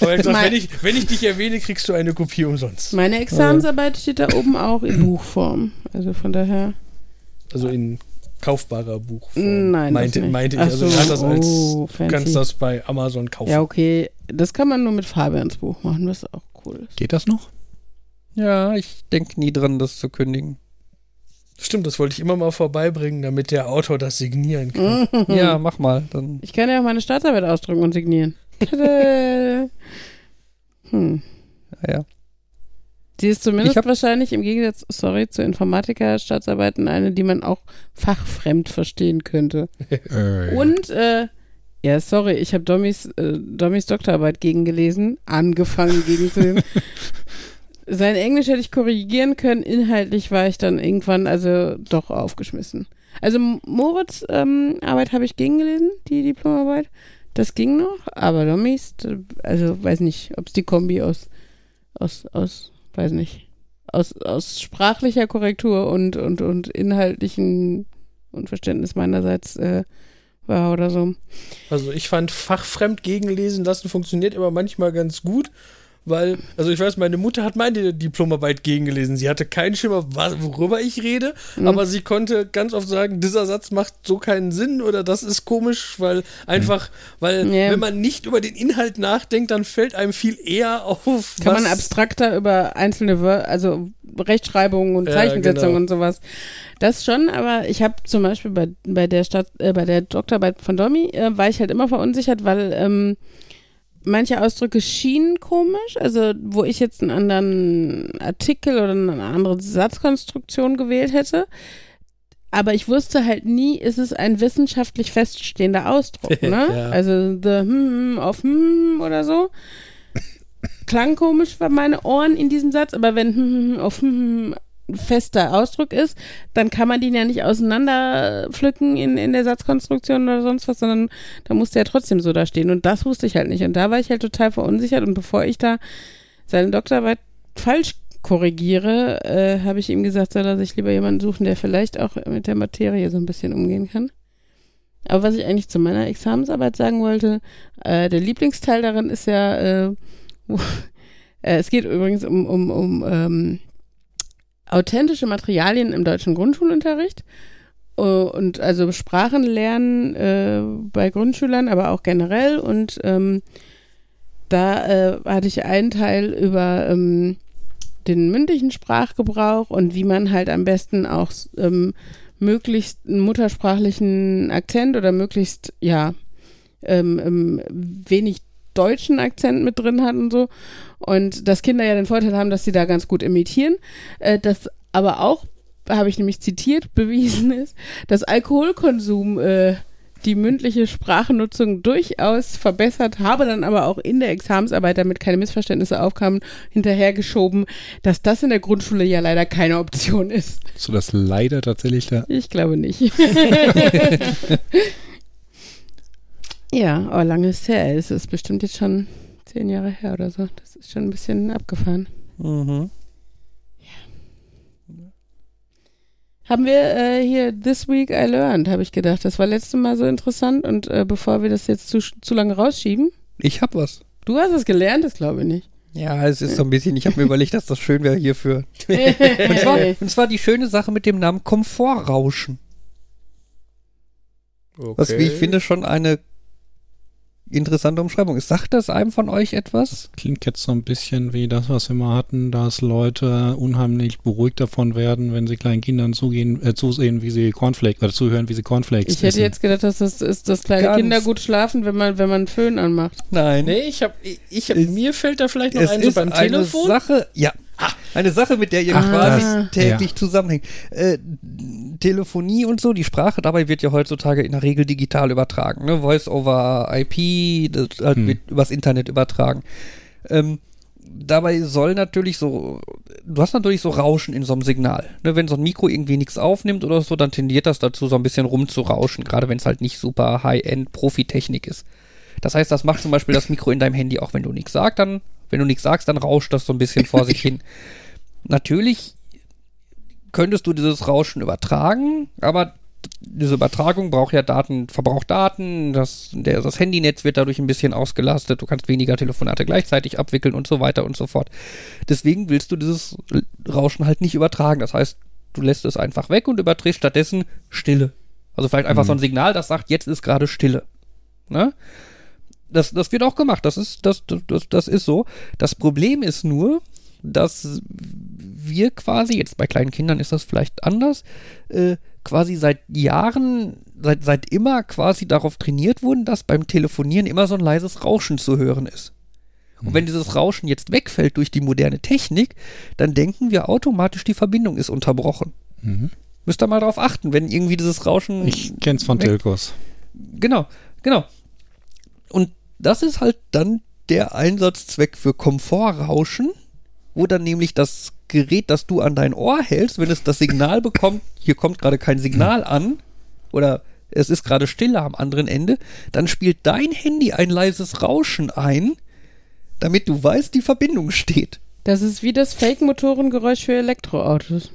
S4: Aber er hat gesagt, wenn ich, wenn ich dich erwähne, kriegst du eine Kopie umsonst.
S3: Meine Examensarbeit steht da oben auch in Buchform. Also von daher.
S4: Also in kaufbarer Buchform.
S3: Nein,
S4: meinte,
S3: das nicht.
S4: meinte ich. Also
S3: so,
S4: du kannst das, als,
S3: oh,
S4: kannst das bei Amazon kaufen.
S3: Ja, okay. Das kann man nur mit Fabians Buch machen, was auch cool ist.
S2: Geht das noch?
S1: Ja, ich denke nie dran, das zu kündigen.
S4: Stimmt, das wollte ich immer mal vorbeibringen, damit der Autor das signieren kann.
S1: Ja, mach mal. Dann
S3: Ich kann ja auch meine Staatsarbeit ausdrucken und signieren. Hm.
S1: ja, ja.
S3: Sie ist zumindest
S1: hab-
S3: wahrscheinlich im Gegensatz, sorry, zu Informatiker-Staatsarbeiten eine, die man auch fachfremd verstehen könnte.
S2: Äh,
S3: Und, äh, ja, sorry, ich habe Dommys, äh, Dommys Doktorarbeit gegengelesen, angefangen gegenzulesen. Sein Englisch hätte ich korrigieren können, inhaltlich war ich dann irgendwann also doch aufgeschmissen. Also Moritz ähm, Arbeit habe ich gegengelesen, die Diplomarbeit. Das ging noch, aber Dommys, äh, also weiß nicht, ob es die Kombi aus, aus, aus, weiß nicht, aus, aus sprachlicher Korrektur und, und, und inhaltlichen Unverständnis meinerseits äh, war oder so.
S4: Also ich fand fachfremd gegenlesen lassen funktioniert immer manchmal ganz gut, weil, also ich weiß, meine Mutter hat meine Diplomarbeit gegengelesen. Sie hatte keinen Schimmer, worüber ich rede,
S3: Mhm.
S4: aber sie konnte ganz oft sagen, dieser Satz macht so keinen Sinn oder das ist komisch, weil einfach, weil
S3: Ja.
S4: wenn man nicht über den Inhalt nachdenkt, dann fällt einem viel eher auf.
S3: Kann man abstrakter über einzelne Wörter, also Rechtschreibung und
S4: Ja,
S3: Zeichensetzung
S4: genau.
S3: und sowas. Das schon, aber ich habe zum Beispiel bei, bei der Stadt, äh, bei der Doktorarbeit von Domi, äh, war ich halt immer verunsichert, weil ähm, manche Ausdrücke schienen komisch, also wo ich jetzt einen anderen Artikel oder eine andere Satzkonstruktion gewählt hätte. Aber ich wusste halt nie, ist es ein wissenschaftlich feststehender Ausdruck, ne?
S4: Ja.
S3: Also the hm, auf hm oder so klang komisch für meine Ohren in diesem Satz, aber wenn hm, auf hm, fester Ausdruck ist, dann kann man den ja nicht auseinanderpflücken in, in der Satzkonstruktion oder sonst was, sondern da musste er trotzdem so da stehen. Und das wusste ich halt nicht. Und da war ich halt total verunsichert. Und bevor ich da seine Doktorarbeit falsch korrigiere, äh, habe ich ihm gesagt, soll er sich lieber jemanden suchen, der vielleicht auch mit der Materie so ein bisschen umgehen kann. Aber was ich eigentlich zu meiner Examensarbeit sagen wollte, äh, der Lieblingsteil darin ist ja, äh, äh, es geht übrigens um, um, um ähm, authentische Materialien im deutschen Grundschulunterricht. Äh, und also Sprachen lernen äh, bei Grundschülern, aber auch generell. Und ähm, da äh, hatte ich einen Teil über ähm, den mündlichen Sprachgebrauch und wie man halt am besten auch ähm, möglichst einen muttersprachlichen Akzent oder möglichst, ja, ähm, ähm, wenig deutschen Akzent mit drin hat und so. Und dass Kinder ja den Vorteil haben, dass sie da ganz gut imitieren. Äh, das aber auch, habe ich nämlich zitiert, bewiesen ist, dass Alkoholkonsum äh, die mündliche Sprachnutzung durchaus verbessert, habe dann aber auch in der Examensarbeit, damit keine Missverständnisse aufkamen, hinterhergeschoben, dass das in der Grundschule ja leider keine Option ist.
S2: so das leider tatsächlich da.
S3: Ich glaube nicht. ja, aber lange ist her. Es ist bestimmt jetzt schon zehn Jahre her oder so. Das ist schon ein bisschen abgefahren.
S1: Mhm.
S3: Haben wir äh, hier This Week I Learned, habe ich gedacht. Das war letztes Mal so interessant und äh, bevor wir das jetzt zu, zu lange rausschieben,
S1: Ich hab was.
S3: du hast es gelernt, das glaube ich nicht.
S1: Ja, es ist so ein bisschen, ich habe mir überlegt, dass das schön wäre hierfür. Und zwar, und zwar die schöne Sache mit dem Namen Komfortrauschen. Was, wie ich finde, schon eine interessante Umschreibung ist. Sagt das einem von euch etwas?
S2: Klingt jetzt so ein bisschen wie das, was wir mal hatten, dass Leute unheimlich beruhigt davon werden, wenn sie kleinen Kindern zugehen, äh, zusehen, wie sie Cornflakes, oder zuhören, wie sie Cornflakes
S3: Ich hätte
S2: essen.
S3: jetzt gedacht, dass das ist, dass kleine
S1: Ganz.
S3: Kinder gut schlafen, wenn man, wenn man einen Föhn anmacht.
S1: Nein.
S4: Nee, ich hab, ich, ich hab,
S1: Es-
S4: mir fällt da vielleicht noch ein, so
S1: ist
S4: beim
S1: eine
S4: Telefon.
S1: Sache, ja, eine Sache, mit der ihr
S3: Ach,
S1: quasi
S3: das,
S1: täglich
S2: ja.
S1: zusammenhängt. Äh, Telefonie und so, die Sprache dabei wird ja heutzutage in der Regel digital übertragen. Ne? Voice over IP, das halt
S2: Hm.
S1: wird übers Internet übertragen. Ähm, dabei soll natürlich so, du hast natürlich so Rauschen in so einem Signal. Ne? Wenn so ein Mikro irgendwie nichts aufnimmt oder so, dann tendiert das dazu, so ein bisschen rumzurauschen, gerade wenn es halt nicht super High-End Profi-Technik ist. Das heißt, das macht zum Beispiel das Mikro in deinem Handy auch, wenn du nichts sagst, dann, wenn du nichts sagst, dann rauscht das so ein bisschen vor sich hin. Natürlich könntest du dieses Rauschen übertragen, aber diese Übertragung braucht ja Daten, verbraucht Daten, das, der, das Handynetz wird dadurch ein bisschen ausgelastet, du kannst weniger Telefonate gleichzeitig abwickeln und so weiter und so fort. Deswegen willst du dieses Rauschen halt nicht übertragen. Das heißt, du lässt es einfach weg und überträgst stattdessen Stille. Also vielleicht einfach so ein Signal, das sagt, jetzt ist gerade Stille. Ne? Das, das wird auch gemacht, das ist, das, das, das ist so. Das Problem ist nur, dass wir quasi, jetzt bei kleinen Kindern ist das vielleicht anders, äh, quasi seit Jahren, seit, seit immer quasi darauf trainiert wurden, dass beim Telefonieren immer so ein leises Rauschen zu hören ist. Und wenn dieses Rauschen jetzt wegfällt durch die moderne Technik, dann denken wir automatisch, die Verbindung ist unterbrochen.
S2: Mhm.
S1: Müsst ihr mal drauf achten, wenn irgendwie dieses Rauschen.
S2: Ich kenn's von Telcos.
S1: Genau, genau. Und das ist halt dann der Einsatzzweck für Komfortrauschen, wo dann nämlich das Gerät, das du an dein Ohr hältst, wenn es das Signal bekommt, hier kommt gerade kein Signal an oder es ist gerade Stille am anderen Ende, dann spielt dein Handy ein leises Rauschen ein, damit du weißt, die Verbindung steht.
S3: Das ist wie das Fake-Motorengeräusch für Elektroautos.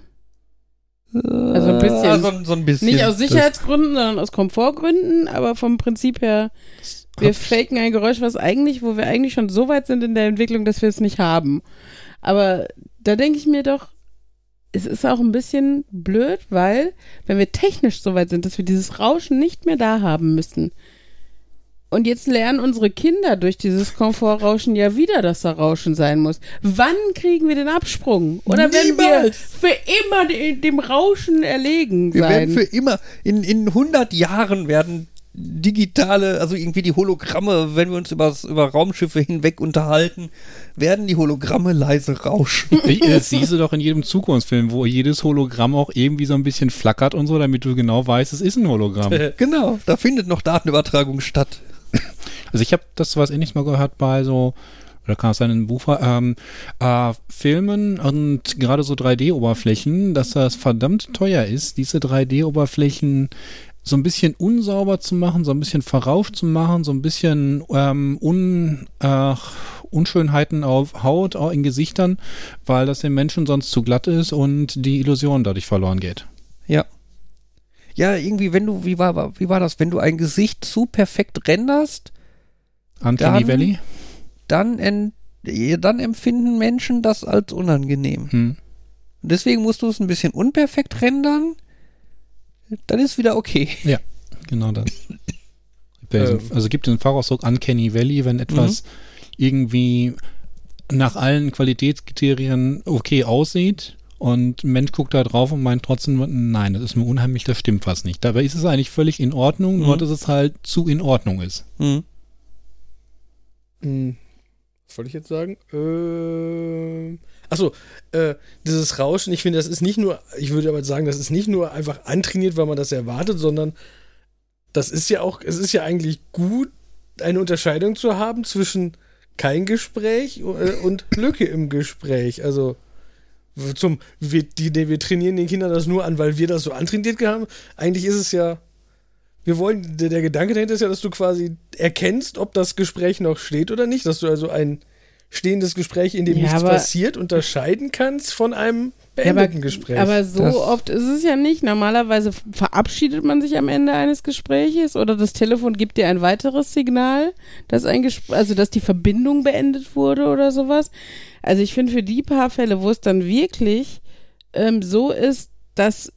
S3: Also ein bisschen.
S1: Ah, so, so ein bisschen.
S3: Nicht aus Sicherheitsgründen, sondern aus Komfortgründen, aber vom Prinzip her, wir faken ein Geräusch, was eigentlich, wo wir eigentlich schon so weit sind in der Entwicklung, dass wir es nicht haben. Aber da denke ich mir doch, es ist auch ein bisschen blöd, weil, wenn wir technisch so weit sind, dass wir dieses Rauschen nicht mehr da haben müssen. Und jetzt lernen unsere Kinder durch dieses Komfortrauschen ja wieder, dass da Rauschen sein muss. Wann kriegen wir den Absprung? Oder werden wir
S1: Niemals.
S3: für immer de- dem Rauschen erlegen
S1: Wir
S3: sein?
S1: werden für immer, in, in 100 Jahren werden digitale, also irgendwie die Hologramme, wenn wir uns übers, über Raumschiffe hinweg unterhalten, werden die Hologramme leise rauschen.
S2: Ich, das siehst du doch in jedem Zukunftsfilm, wo jedes Hologramm auch irgendwie so ein bisschen flackert und so, damit du genau weißt, es ist ein Hologramm.
S1: genau, da findet noch Datenübertragung statt.
S2: Also ich habe das was ähnliches mal gehört bei so, oder kann es sein, in Buch, ähm, äh, Filmen und gerade so 3D-Oberflächen, dass das verdammt teuer ist, diese 3D-Oberflächen so ein bisschen unsauber zu machen, so ein bisschen verrauft zu machen, so ein bisschen ähm, un, äh, Unschönheiten auf Haut, auch in Gesichtern, weil das den Menschen sonst zu glatt ist und die Illusion dadurch verloren geht.
S1: Ja. Ja, irgendwie, wenn du, wie war, wie war das, wenn du ein Gesicht zu perfekt renderst,
S2: Uncanny
S1: Dann-
S2: Valley?
S1: dann, dann empfinden Menschen das als unangenehm.
S2: Hm.
S1: Deswegen musst du es ein bisschen unperfekt rendern, dann ist wieder okay.
S2: Genau das. Also
S4: Ähm.
S2: gibt den Fachausdruck Uncanny Valley, wenn etwas irgendwie nach allen Qualitätskriterien okay aussieht und ein Mensch guckt da drauf und meint trotzdem, nein, das ist mir unheimlich, da stimmt was nicht. Dabei ist es eigentlich völlig in Ordnung, nur
S1: Mhm.
S2: dass es halt zu in Ordnung ist.
S1: Hm.
S4: Hm, Was wollte ich jetzt sagen? Ähm, achso, äh, dieses Rauschen, ich finde, das ist nicht nur, ich würde aber sagen, das ist nicht nur einfach antrainiert, weil man das erwartet, sondern das ist ja auch, es ist ja eigentlich gut, eine Unterscheidung zu haben zwischen kein Gespräch äh, und Lücke im Gespräch. Also zum, wir, die, wir trainieren den Kindern das nur an, weil wir das so antrainiert haben. Eigentlich ist es ja, wir wollen, der, der Gedanke dahinter ist ja, dass du quasi erkennst, ob das Gespräch noch steht oder nicht, dass du also ein stehendes Gespräch, in dem
S3: Ja,
S4: nichts passiert, unterscheiden kannst von einem
S3: Ja, aber,
S4: beendeten Gespräch.
S3: aber so
S1: Das-
S3: oft ist es ja nicht. Normalerweise verabschiedet man sich am Ende eines Gespräches oder das Telefon gibt dir ein weiteres Signal, dass ein Gespr also dass die Verbindung beendet wurde oder sowas. Also ich finde für die paar Fälle, wo es dann wirklich ähm, so ist, dass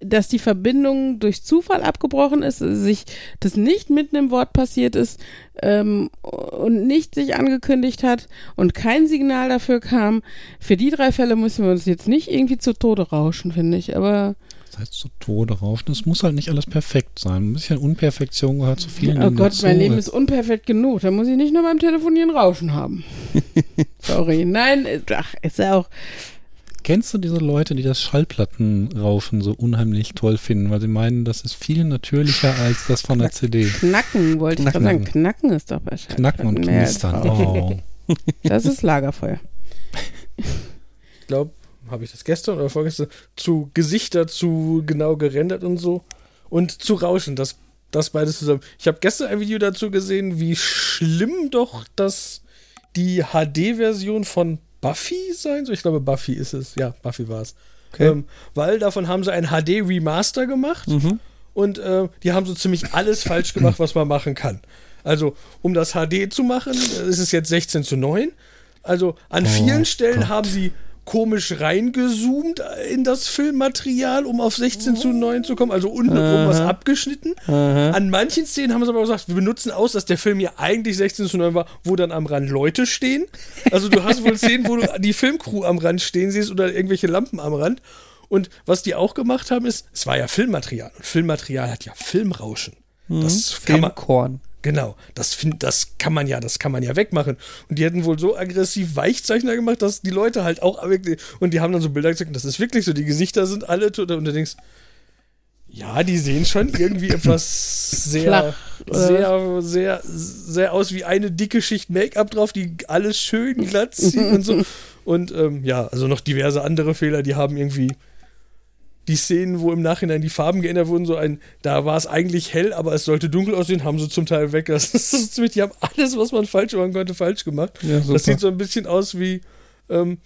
S3: dass die Verbindung durch Zufall abgebrochen ist, sich das nicht mitten im Wort passiert ist ähm, und nicht sich angekündigt hat und kein Signal dafür kam. Für die drei Fälle müssen wir uns jetzt nicht irgendwie zu Tode rauschen, finde ich. Aber
S2: Das heißt, zu Tode rauschen, es muss halt nicht alles perfekt sein. Ein bisschen Unperfektion gehört zu vielen
S3: oh Gott, mein Leben ist unperfekt genug. Da muss ich nicht nur beim Telefonieren Rauschen haben. Sorry. Nein, äh, ach, ist ja auch.
S2: Kennst du diese Leute, die das Schallplattenrauschen so unheimlich toll finden, weil sie meinen, das ist viel natürlicher als das von der CD?
S3: Knacken, wollte ich gerade sagen. Knacken ist doch bei
S2: Knacken und knistern. Oh.
S3: Das ist Lagerfeuer.
S4: ich glaube, habe ich das gestern oder vorgestern, zu Gesichter zu genau gerendert und so. Und zu Rauschen, das, das beides zusammen. Ich habe gestern ein Video dazu gesehen, wie schlimm doch das die HD-Version von Buffy sein soll. Ich glaube, Buffy ist es. Ja, Buffy war es.
S1: Okay.
S4: Ähm, weil davon haben sie ein HD-Remaster gemacht
S1: Mhm.
S4: und äh, die haben so ziemlich alles falsch gemacht, was man machen kann. Also, um das HD zu machen, äh, ist es jetzt 16 zu 9. Also, an
S2: Oh
S4: vielen Stellen
S2: Gott.
S4: haben sie komisch reingezoomt in das Filmmaterial, um auf 16 zu 9 zu kommen, also unten rum was abgeschnitten. An manchen Szenen haben sie aber gesagt, wir benutzen aus, dass der Film ja eigentlich 16 zu 9 war, wo dann am Rand Leute stehen. Also du hast wohl Szenen, wo du die Filmcrew am Rand stehen siehst oder irgendwelche Lampen am Rand. Und was die auch gemacht haben, ist, es war ja Filmmaterial und Filmmaterial hat ja Filmrauschen. Das kann man,
S1: Filmkorn.
S4: Genau, das, find, das kann man ja, das kann man ja wegmachen. Und die hätten wohl so aggressiv Weichzeichner gemacht, dass die Leute halt auch und die haben dann so Bilder gezeigt, das ist wirklich so, die Gesichter sind alle tot und du denkst, ja, die sehen schon irgendwie etwas sehr,
S3: Flach,
S4: sehr, sehr, sehr aus wie eine dicke Schicht Make-up drauf, die alles schön glatt zieht und so. Und ähm, ja, also noch diverse andere Fehler, die haben irgendwie die Szenen, wo im Nachhinein die Farben geändert wurden, so ein, da war es eigentlich hell, aber es sollte dunkel aussehen, haben sie zum Teil weg. Das ist ziemlich, die haben alles, was man falsch machen konnte, falsch gemacht.
S1: Ja,
S4: das sieht so ein bisschen aus wie, ähm,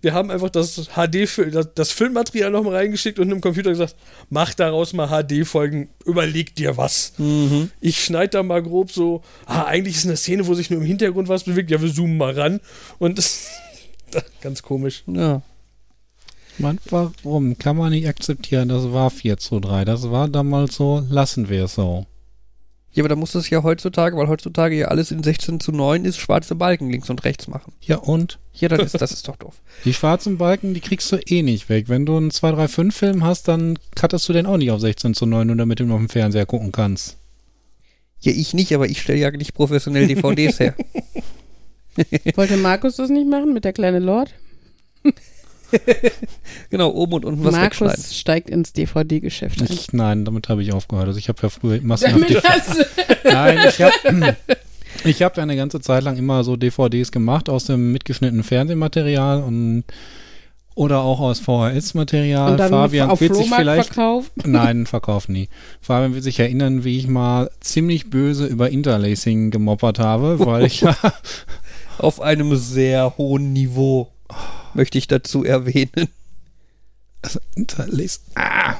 S4: wir haben einfach das HD, das, das Filmmaterial nochmal reingeschickt und im Computer gesagt, mach daraus mal HD-Folgen, überleg dir was.
S1: Mhm.
S4: Ich schneide da mal grob so, ah, eigentlich ist eine Szene, wo sich nur im Hintergrund was bewegt, ja, wir zoomen mal ran. Und das, ganz komisch.
S1: Ja.
S2: Man, warum? Kann man nicht akzeptieren, das war 4 zu 3. Das war damals so, lassen wir es so.
S1: Ja, aber da muss es ja heutzutage, weil heutzutage ja alles in 16 zu 9 ist, schwarze Balken links und rechts machen.
S2: Ja, und?
S1: Ja, das ist, das ist doch doof.
S2: Die schwarzen Balken, die kriegst du eh nicht weg. Wenn du einen 2-3-5-Film hast, dann cuttest du den auch nicht auf 16 zu 9, nur damit du ihn auf dem Fernseher gucken kannst.
S1: Ja, ich nicht, aber ich stelle ja nicht professionell DVDs her.
S3: Wollte Markus das nicht machen mit der kleine Lord?
S1: Genau, oben und unten was wegschneiden.
S3: Markus steigt ins DVD-Geschäft ein.
S2: Ich, nein, damit habe ich aufgehört. Also ich habe ja früher massenhaft
S3: du
S2: Nein, ich habe ich hab ja eine ganze Zeit lang immer so DVDs gemacht aus dem mitgeschnittenen Fernsehmaterial und oder auch aus VHS-Material.
S3: und dann
S2: Fabian
S3: auf
S2: wird sich
S3: Flohmarkt
S2: vielleicht
S3: verkauft.
S2: Nein, Verkauf nie. Fabian wird sich erinnern, wie ich mal ziemlich böse über Interlacing gemoppert habe, weil ich ja
S1: Auf einem sehr hohen Niveau, möchte ich dazu erwähnen.
S2: also Interlace. Ah.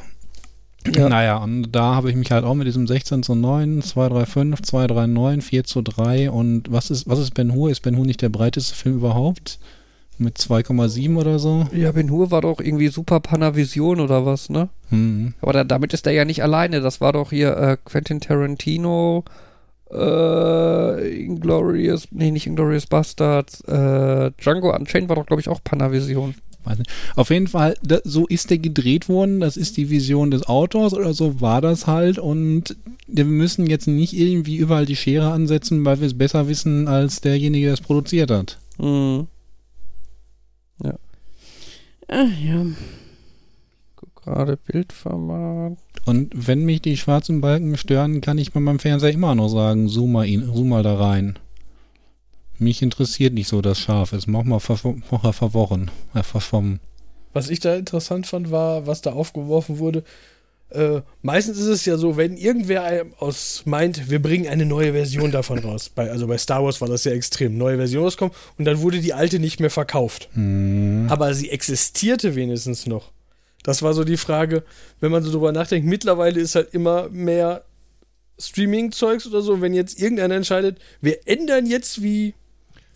S2: Naja, und da habe ich mich halt auch mit diesem 16 zu 9, 235, 239, 4 zu 3 und was ist, was ist Ben Hur? Ist Ben Hur nicht der breiteste Film überhaupt? Mit 2,7 oder so?
S1: Ja, Ben Hur war doch irgendwie Super Panavision oder was, ne?
S2: Hm.
S1: Aber da, damit ist er ja nicht alleine. Das war doch hier äh, Quentin Tarantino, äh, Inglorious, nee, nicht Inglorious Bastards, äh, Django Unchained war doch, glaube ich, auch Panavision.
S2: Weiß nicht. Auf jeden Fall, da, so ist der gedreht worden. Das ist die Vision des Autors oder so war das halt. Und wir müssen jetzt nicht irgendwie überall die Schere ansetzen, weil wir es besser wissen als derjenige, der es produziert hat.
S1: Mhm.
S3: Ach ja.
S1: Guck gerade Bildformat.
S2: Und wenn mich die schwarzen Balken stören, kann ich bei meinem Fernseher immer noch sagen, zoom mal, ihn, zoom mal da rein. Mich interessiert nicht so das Scharf ist. Mach mal, ver mal verworren, äh, verschwommen.
S4: Was ich da interessant fand, war, was da aufgeworfen wurde. Äh, meistens ist es ja so, wenn irgendwer aus meint, wir bringen eine neue Version davon raus. Bei, also bei Star Wars war das ja extrem. Neue Version rauskommt und dann wurde die alte nicht mehr verkauft.
S2: Hm.
S4: Aber sie existierte wenigstens noch. Das war so die Frage, wenn man so drüber nachdenkt. Mittlerweile ist halt immer mehr Streaming-Zeugs oder so. Wenn jetzt irgendeiner entscheidet, wir ändern jetzt, wie,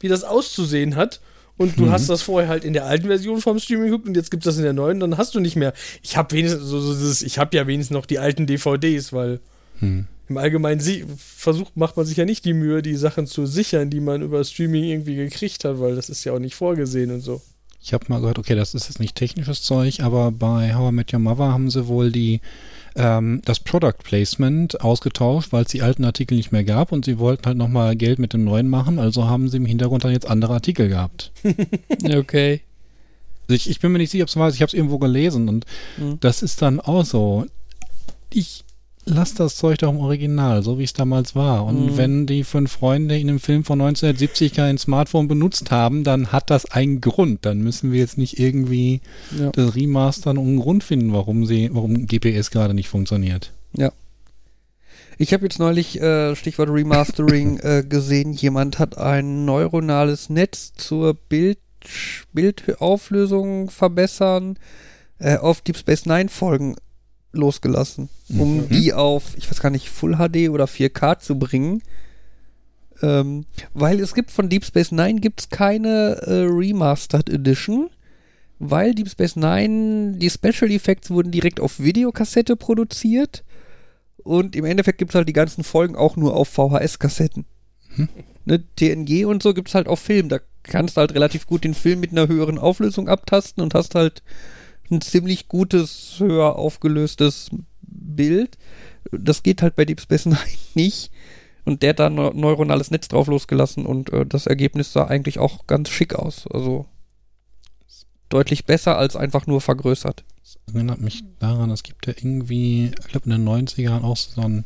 S4: wie das auszusehen hat. Und du
S2: Mhm.
S4: hast das vorher halt in der alten Version vom Streaming geguckt und jetzt gibt es das in der neuen, dann hast du nicht mehr. Ich habe wenigstens so, so ich habe ja wenigstens noch die alten DVDs, weil
S2: Hm.
S4: im Allgemeinen sie, versucht, macht man sich ja nicht die Mühe, die Sachen zu sichern, die man über Streaming irgendwie gekriegt hat, weil das ist ja auch nicht vorgesehen und so.
S2: Ich habe mal gehört, okay, das ist jetzt nicht technisches Zeug, aber bei How I Met Your Mother haben sie wohl die ähm, das Product Placement ausgetauscht, weil es die alten Artikel nicht mehr gab und sie wollten halt nochmal Geld mit den neuen machen, also haben sie im Hintergrund dann jetzt andere Artikel gehabt.
S1: Okay.
S2: Also ich, ich bin mir nicht sicher, ob es war, ich habe es irgendwo gelesen und
S1: Mhm.
S2: das ist dann auch so. Ich lasse das Zeug doch im Original, so wie es damals war. Und
S1: Mhm.
S2: wenn die fünf Freunde in einem Film von 1970 kein Smartphone benutzt haben, dann hat das einen Grund. Dann müssen wir jetzt nicht irgendwie
S1: Ja.
S2: das Remastern und einen Grund finden, warum sie, warum GPS gerade nicht funktioniert.
S1: Ich habe jetzt neulich, äh, Stichwort Remastering, äh, gesehen, jemand hat ein neuronales Netz zur Bild Bildauflösung verbessern äh, auf Deep Space Nine Folgen losgelassen, um
S2: Mhm.
S1: die auf, ich weiß gar nicht, Full HD oder 4K zu bringen. Ähm, weil es gibt von Deep Space Nine gibt's keine äh, Remastered Edition, weil Deep Space Nine, die Special Effects wurden direkt auf Videokassette produziert und im Endeffekt gibt es halt die ganzen Folgen auch nur auf VHS-Kassetten.
S2: Hm.
S1: Ne, TNG und so gibt es halt auf Film. Da kannst du halt relativ gut den Film mit einer höheren Auflösung abtasten und hast halt ein ziemlich gutes, höher aufgelöstes Bild. Das geht halt bei Deep Space Nine nicht. Und der hat da ein neuronales Netz drauf losgelassen und äh, das Ergebnis sah eigentlich auch ganz schick aus. Also deutlich besser als einfach nur vergrößert.
S2: Das erinnert mich daran, es gibt ja irgendwie, ich glaube in den 90ern auch so ein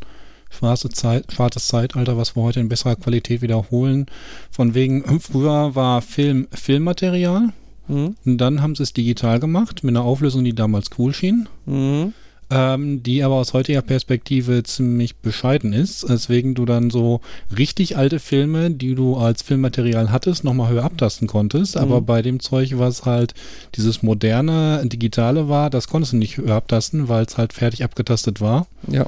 S2: schwarze Zeit, schwarzes Zeitalter, was wir heute in besserer Qualität wiederholen. Von wegen, früher war Film Filmmaterial.
S1: Mhm.
S2: Und dann haben sie es digital gemacht, mit einer Auflösung, die damals cool schien.
S1: Mhm.
S2: ähm, die aber aus heutiger Perspektive ziemlich bescheiden ist, weswegen du dann so richtig alte Filme, die du als Filmmaterial hattest, nochmal höher abtasten konntest. Aber bei dem Zeug, was halt dieses moderne, digitale war, das konntest du nicht höher abtasten, weil es halt fertig abgetastet war.
S1: Ja.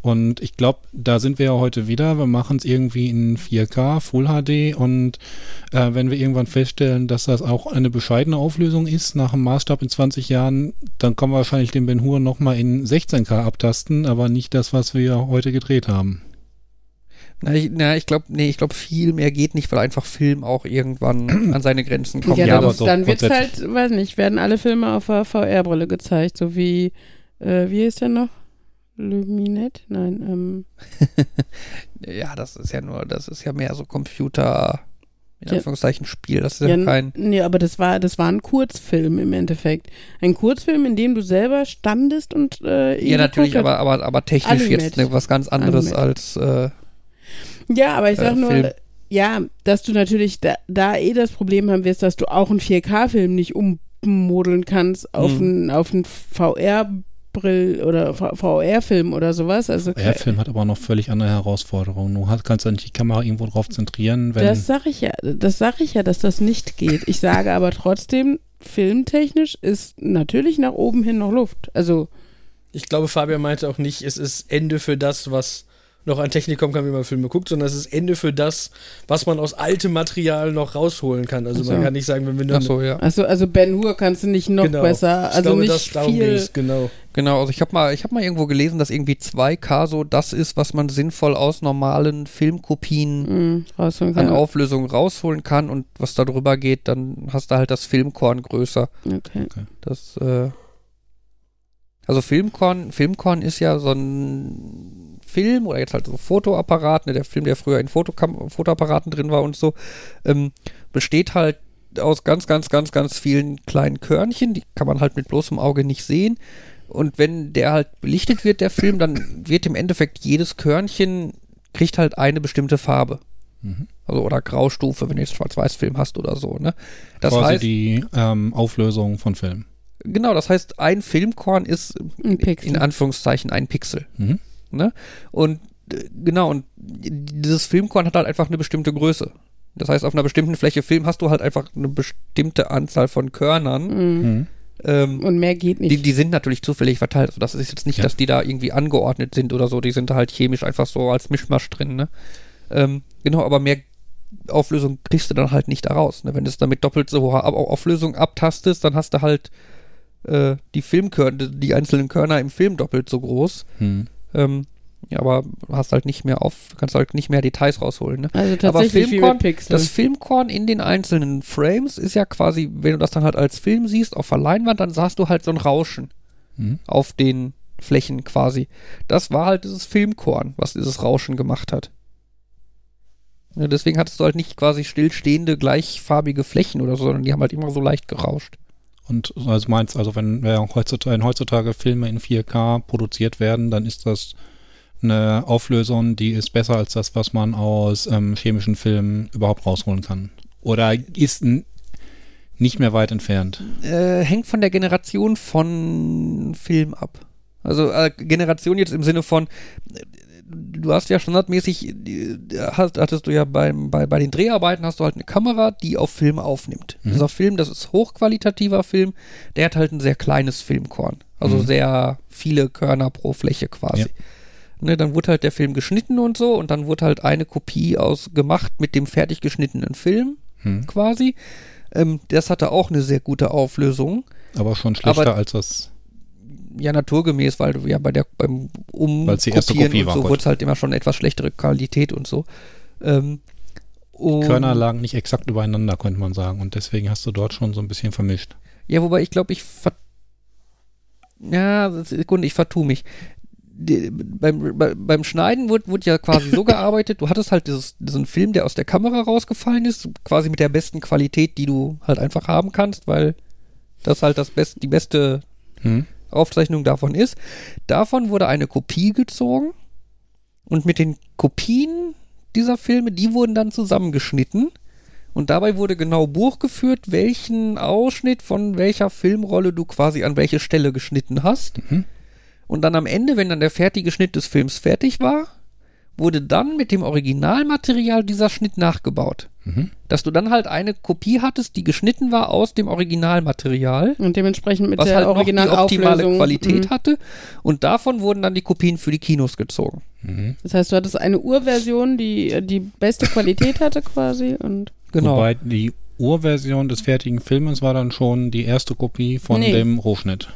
S2: Und ich glaube, da sind wir ja heute wieder. Wir machen es irgendwie in 4K, Full HD und äh, wenn wir irgendwann feststellen, dass das auch eine bescheidene Auflösung ist, nach dem Maßstab in 20 Jahren, dann können wir wahrscheinlich den Ben Hur nochmal in 16K abtasten, aber nicht das, was wir heute gedreht haben.
S1: Na, ich, na, ich glaube, nee, ich glaube, viel mehr geht nicht, weil einfach Film auch irgendwann an seine Grenzen kommt.
S3: Ja,
S2: Ja,
S3: dann,
S2: aber so
S3: dann wird es halt, weiß nicht, werden alle Filme auf der VR-Brille gezeigt, so wie, äh, wie ist der noch? Luminet? Nein, ähm,
S1: Ja, das ist ja nur, das ist ja mehr so Computer, in
S3: Ja.
S1: Anführungszeichen Spiel. Das ist ja,
S3: ja,
S1: kein.
S3: nee, aber das war, das war ein Kurzfilm im Endeffekt. Ein Kurzfilm, in dem du selber standest und äh,
S1: Ja, natürlich, aber, aber, aber technisch
S3: Animate.
S1: jetzt ne, was ganz anderes
S3: Animate.
S1: als. Äh,
S3: Ja, aber ich sag
S1: äh,
S3: nur,
S1: Film.
S3: ja, dass du natürlich da, da eh das Problem haben wirst, dass du auch einen 4K-Film nicht ummodeln kannst auf
S1: Mhm.
S3: einen auf einen VR-Brill oder VR-Film oder sowas. Also
S2: Der Film hat aber noch völlig andere Herausforderungen. Du hast, kannst ja nicht die Kamera irgendwo drauf zentrieren, wenn.
S3: das sag ich ja, das sag ich ja, dass das nicht geht. Ich sage aber trotzdem, filmtechnisch ist natürlich nach oben hin noch Luft. Also
S4: Ich glaube, Fabian meinte auch nicht, es ist Ende für das, was noch an Technik kommen kann, wie man Filme guckt, sondern es ist Ende für das, was man aus altem Material noch rausholen kann. Also
S3: so.
S4: man kann nicht sagen, wenn wir nur
S1: ach so, ja.
S3: Also, also Ben Hur kannst du nicht noch
S4: Genau.
S3: besser,
S4: ich
S3: also
S4: glaube,
S3: nicht viel.
S4: ging's, genau.
S1: Genau, also ich habe mal, ich habe mal irgendwo gelesen, dass irgendwie 2K so das ist, was man sinnvoll aus normalen Filmkopien
S3: Mm,
S1: an
S3: kann.
S1: Auflösung rausholen kann und was da drüber geht, dann hast du halt das Filmkorn größer.
S3: Okay.
S1: Das, äh, also Filmkorn, Filmkorn ist ja so ein Film oder jetzt halt so ein Fotoapparat, ne, der Film, der früher in Fotokam Fotoapparaten drin war und so, ähm, besteht halt aus ganz, ganz, ganz, ganz vielen kleinen Körnchen, die kann man halt mit bloßem Auge nicht sehen. Und wenn der halt belichtet wird, der Film, dann wird im Endeffekt jedes Körnchen kriegt halt eine bestimmte Farbe.
S2: Mhm.
S1: Also oder Graustufe, wenn du jetzt Schwarz-Weiß-Film hast oder so, ne? Das
S2: quasi
S1: heißt,
S2: die ähm, Auflösung von Filmen.
S1: Genau, das heißt, ein Filmkorn ist
S3: Ein Pixel.
S1: in Anführungszeichen ein Pixel.
S2: Mhm.
S1: Ne? Und äh, genau, und dieses Filmkorn hat halt einfach eine bestimmte Größe. Das heißt, auf einer bestimmten Fläche Film hast du halt einfach eine bestimmte Anzahl von Körnern.
S3: Mm.
S2: Mhm.
S1: Ähm,
S3: Und mehr geht nicht.
S1: die, die sind natürlich zufällig verteilt. Also das ist jetzt nicht,
S2: Ja.
S1: dass die da irgendwie angeordnet sind oder so. Die sind halt chemisch einfach so als Mischmasch drin. Ne? Ähm, genau, aber mehr Auflösung kriegst du dann halt nicht daraus. Ne? Wenn du es dann mit doppelt so hoher Auflösung abtastest, dann hast du halt äh, die Filmkörner, die einzelnen Körner im Film doppelt so groß.
S2: Mhm.
S1: Ähm, ja, aber hast halt nicht mehr auf, kannst halt nicht mehr Details rausholen. Ne?
S3: also
S1: aber
S3: tatsächlich wie
S1: Filmkorn,
S3: mit Pixel.
S1: Das Filmkorn in den einzelnen Frames ist ja quasi, wenn du das dann halt als Film siehst, auf der Leinwand, dann sahst du halt so ein Rauschen
S2: Mhm.
S1: auf den Flächen quasi. Das war halt dieses Filmkorn, was dieses Rauschen gemacht hat. Ja, deswegen hattest du halt nicht quasi stillstehende, gleichfarbige Flächen oder so, sondern die haben halt immer so leicht gerauscht.
S2: Und also meinst also, wenn, wenn heutzutage, wenn heutzutage Filme in 4K produziert werden, dann ist das eine Auflösung, die ist besser als das, was man aus ähm, chemischen Filmen überhaupt rausholen kann. Oder ist nicht mehr weit entfernt.
S1: Äh, hängt von der Generation von Film ab. Also äh, Generation jetzt im Sinne von, du hast ja standardmäßig, äh, hast, hattest du ja beim, bei, bei den Dreharbeiten hast du halt eine Kamera, die auf Film aufnimmt.
S2: Mhm.
S1: Dieser Film, das ist hochqualitativer Film, der hat halt ein sehr kleines Filmkorn. Also
S2: Mhm.
S1: sehr viele Körner pro Fläche quasi. Ne, dann wurde halt der Film geschnitten und so und dann wurde halt eine Kopie aus gemacht mit dem fertig geschnittenen Film
S2: Hm.
S1: quasi. Ähm, das hatte auch eine sehr gute Auflösung.
S2: Aber schon schlechter
S1: Aber-
S2: als das.
S1: Ja, naturgemäß, weil du ja bei der beim Umkopieren
S2: Kopie
S1: und so wurde es halt immer schon etwas schlechtere Qualität und so. Ähm, und,
S2: Körner lagen nicht exakt übereinander, könnte man sagen. Und deswegen hast du dort schon so ein bisschen vermischt.
S1: Ja, wobei ich glaube, ich ver ja, Sekunde, ich vertue mich. Die, beim, bei, beim Schneiden wurde, wurde ja quasi so gearbeitet, du hattest halt dieses, diesen Film, der aus der Kamera rausgefallen ist, quasi mit der besten Qualität, die du halt einfach haben kannst, weil das halt das best, die beste
S2: Hm?
S1: Aufzeichnung davon ist. Davon wurde eine Kopie gezogen und mit den Kopien dieser Filme, die wurden dann zusammengeschnitten und dabei wurde genau Buch geführt, welchen Ausschnitt von welcher Filmrolle du quasi an welche Stelle geschnitten hast.
S2: Mhm.
S1: Und dann am Ende, wenn dann der fertige Schnitt des Films fertig war, wurde dann mit dem Originalmaterial dieser Schnitt nachgebaut.
S2: Mhm.
S1: Dass du dann halt eine Kopie hattest, die geschnitten war aus dem Originalmaterial
S3: Und dementsprechend mit
S1: was
S3: der
S1: halt noch die optimale
S3: Originalauflösung.
S1: Qualität
S3: Mhm.
S1: hatte. Und davon wurden dann die Kopien für die Kinos gezogen.
S2: Mhm.
S3: Das heißt, du hattest eine Urversion, die die beste Qualität hatte quasi und
S1: Genau.
S2: Wobei die Urversion des fertigen Filmes war dann schon die erste Kopie von
S3: Nee.
S2: dem Rohschnitt.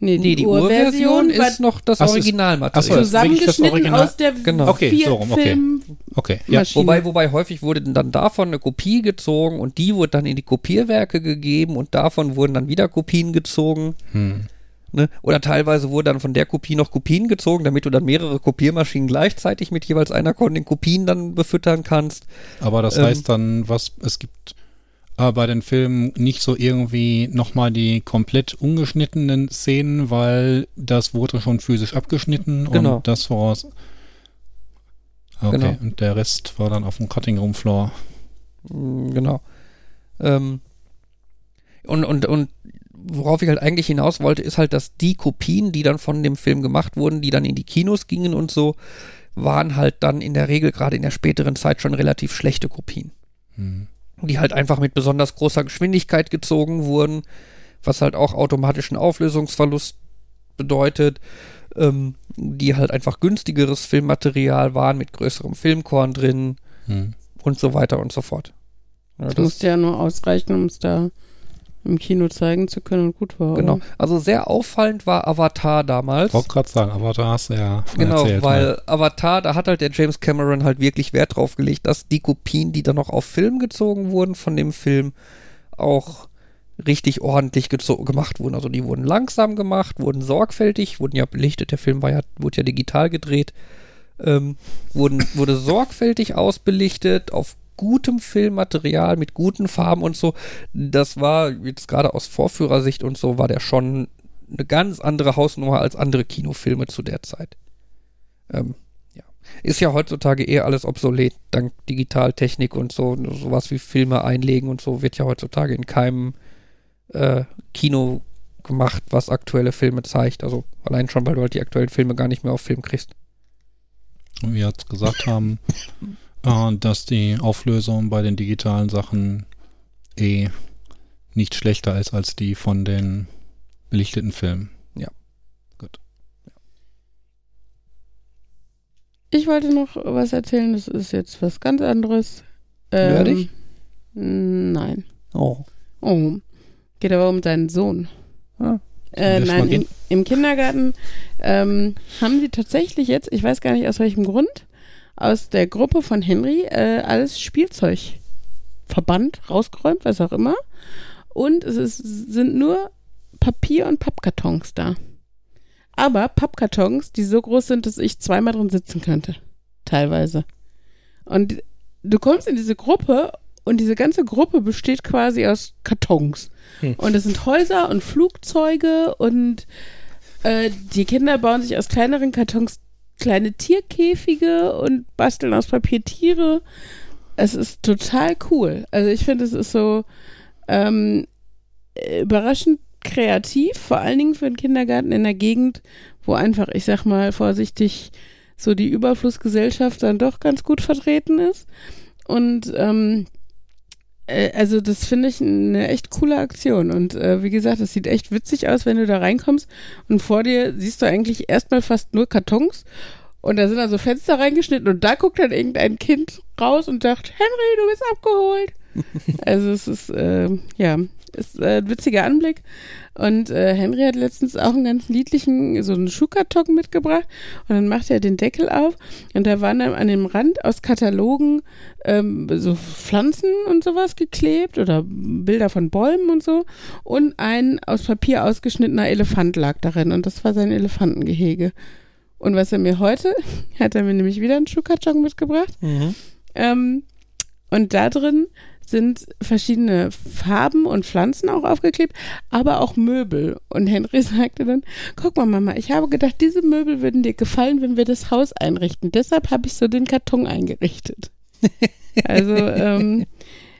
S3: Nee,
S1: nee, die Urversion ist noch das Originalmaterial.
S2: Ist
S3: zusammengeschnitten
S2: Original-
S3: aus der
S1: Genau.
S2: Okay,
S3: vier
S2: so rum, okay.
S3: Film
S2: Okay, ja.
S1: Wobei, wobei häufig wurde dann davon eine Kopie gezogen und die wurde dann in die Kopierwerke gegeben und davon wurden dann wieder Kopien gezogen.
S2: Hm.
S1: Ne? Oder teilweise wurden dann von der Kopie noch Kopien gezogen, damit du dann mehrere Kopiermaschinen gleichzeitig mit jeweils einer von den Kopien dann befüttern kannst.
S2: Aber das
S1: Ähm,
S2: heißt dann, was es gibt äh, bei den Filmen nicht so irgendwie nochmal die komplett ungeschnittenen Szenen, weil das wurde schon physisch abgeschnitten
S1: Genau.
S2: und das voraus. Okay,
S1: Genau.
S2: und der Rest war dann auf dem Cutting Room Floor.
S1: Mm, Genau. Ähm, und, und, und worauf ich halt eigentlich hinaus wollte, ist halt, dass die Kopien, die dann von dem Film gemacht wurden, die dann in die Kinos gingen und so, waren halt dann in der Regel gerade in der späteren Zeit schon relativ schlechte Kopien.
S2: Hm.
S1: Die halt einfach mit besonders großer Geschwindigkeit gezogen wurden, was halt auch automatischen Auflösungsverlust bedeutet, ähm, die halt einfach günstigeres Filmmaterial waren mit größerem Filmkorn drin
S2: Hm.
S1: und so weiter und so fort. Ja,
S3: Das musste ja nur ausreichen, um es da im Kino zeigen zu können und gut war.
S1: Genau.
S3: Oder?
S1: Also sehr auffallend war Avatar damals.
S2: Wollte gerade sagen, da hast du ja
S1: Genau,
S2: erzählt.
S1: weil
S2: ne?
S1: Avatar, da hat halt der James Cameron halt wirklich Wert drauf gelegt, dass die Kopien, die dann noch auf Film gezogen wurden von dem Film, auch richtig ordentlich gemacht wurden. Also die wurden langsam gemacht, wurden sorgfältig, wurden ja belichtet, der Film war ja, wurde ja digital gedreht, ähm, wurden, wurde sorgfältig ausbelichtet, auf gutem Filmmaterial, mit guten Farben und so. Das war jetzt gerade aus Vorführersicht und so, war der schon eine ganz andere Hausnummer als andere Kinofilme zu der Zeit. Ähm, ja. Ist ja heutzutage eher alles obsolet, dank Digitaltechnik und so. Sowas wie Filme einlegen und so wird ja heutzutage in keinem äh, Kino gemacht, was aktuelle Filme zeigt. Also allein schon, weil du halt die aktuellen Filme gar nicht mehr auf Film kriegst.
S2: Und wir jetzt gesagt haben, dass die Auflösung bei den digitalen Sachen eh nicht schlechter ist als die von den belichteten Filmen.
S3: Ich wollte noch was erzählen, das ist jetzt was ganz anderes.
S1: Nerdig?
S3: Ähm, nein.
S1: Oh.
S3: Oh. Geht aber um deinen Sohn.
S1: Ah.
S3: Äh, nein, im, im Kindergarten ähm, haben sie tatsächlich jetzt, ich weiß gar nicht aus welchem Grund, aus der Gruppe von Henry äh, alles Spielzeug verbannt, rausgeräumt, was auch immer. Und es ist, sind nur Papier- und Pappkartons da. Aber Pappkartons, die so groß sind, dass ich zweimal drin sitzen könnte. Teilweise. Und du kommst in diese Gruppe und diese ganze Gruppe besteht quasi aus Kartons.
S4: Hm.
S3: Und es sind Häuser und Flugzeuge und äh, die Kinder bauen sich aus kleineren Kartons kleine Tierkäfige und basteln aus Papier Tiere. Es ist total cool. Also ich finde, es ist so ähm, äh, überraschend kreativ, vor allen Dingen für einen Kindergarten in der Gegend, wo einfach, ich sag mal vorsichtig, so die Überflussgesellschaft dann doch ganz gut vertreten ist. Und ähm, äh, also das finde ich eine echt coole Aktion. Und äh, wie gesagt, es sieht echt witzig aus, wenn du da reinkommst und vor dir siehst du eigentlich erstmal fast nur Kartons. Und da sind also Fenster reingeschnitten und da guckt dann irgendein Kind raus und sagt, Henry, du bist abgeholt. Also es ist, äh, ja, ist äh, ein witziger Anblick. Und äh, Henry hat letztens auch einen ganz niedlichen, so einen Schuhkarton mitgebracht. Und dann macht er den Deckel auf. Und da waren dann an dem Rand aus Katalogen ähm, so Pflanzen und sowas geklebt oder Bilder von Bäumen und so. Und ein aus Papier ausgeschnittener Elefant lag darin. Und das war sein Elefantengehege. Und was er mir heute, hat er mir nämlich wieder einen Schuhkarton mitgebracht.
S1: Mhm.
S3: Ähm, und da drin sind verschiedene Farben und Pflanzen auch aufgeklebt, aber auch Möbel. Und Henry sagte dann, guck mal Mama, ich habe gedacht, diese Möbel würden dir gefallen, wenn wir das Haus einrichten. Deshalb habe ich so den Karton eingerichtet. Also, ähm,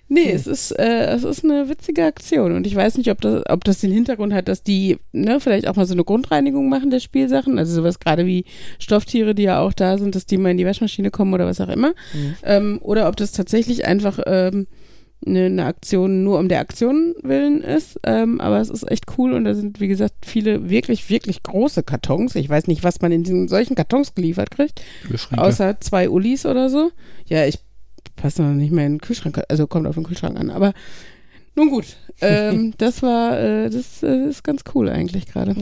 S3: nee, es ist, äh, es ist eine witzige Aktion. Und ich weiß nicht, ob das, ob das den Hintergrund hat, dass die ne, vielleicht auch mal so eine Grundreinigung machen der Spielsachen. Also sowas gerade wie Stofftiere, die ja auch da sind, dass die mal in die Waschmaschine kommen oder was auch immer.
S1: Mhm.
S3: Ähm, oder ob das tatsächlich einfach ähm, eine, eine Aktion nur um der Aktion willen ist. Ähm, aber es ist echt cool und da sind, wie gesagt, viele wirklich, wirklich große Kartons. Ich weiß nicht, was man in diesen solchen Kartons geliefert kriegt. Außer zwei Ulis oder so. Ja, ich passe noch nicht mehr in den Kühlschrank, also kommt auf den Kühlschrank an. Aber nun gut, ähm, das war, äh, das äh, ist ganz cool eigentlich gerade.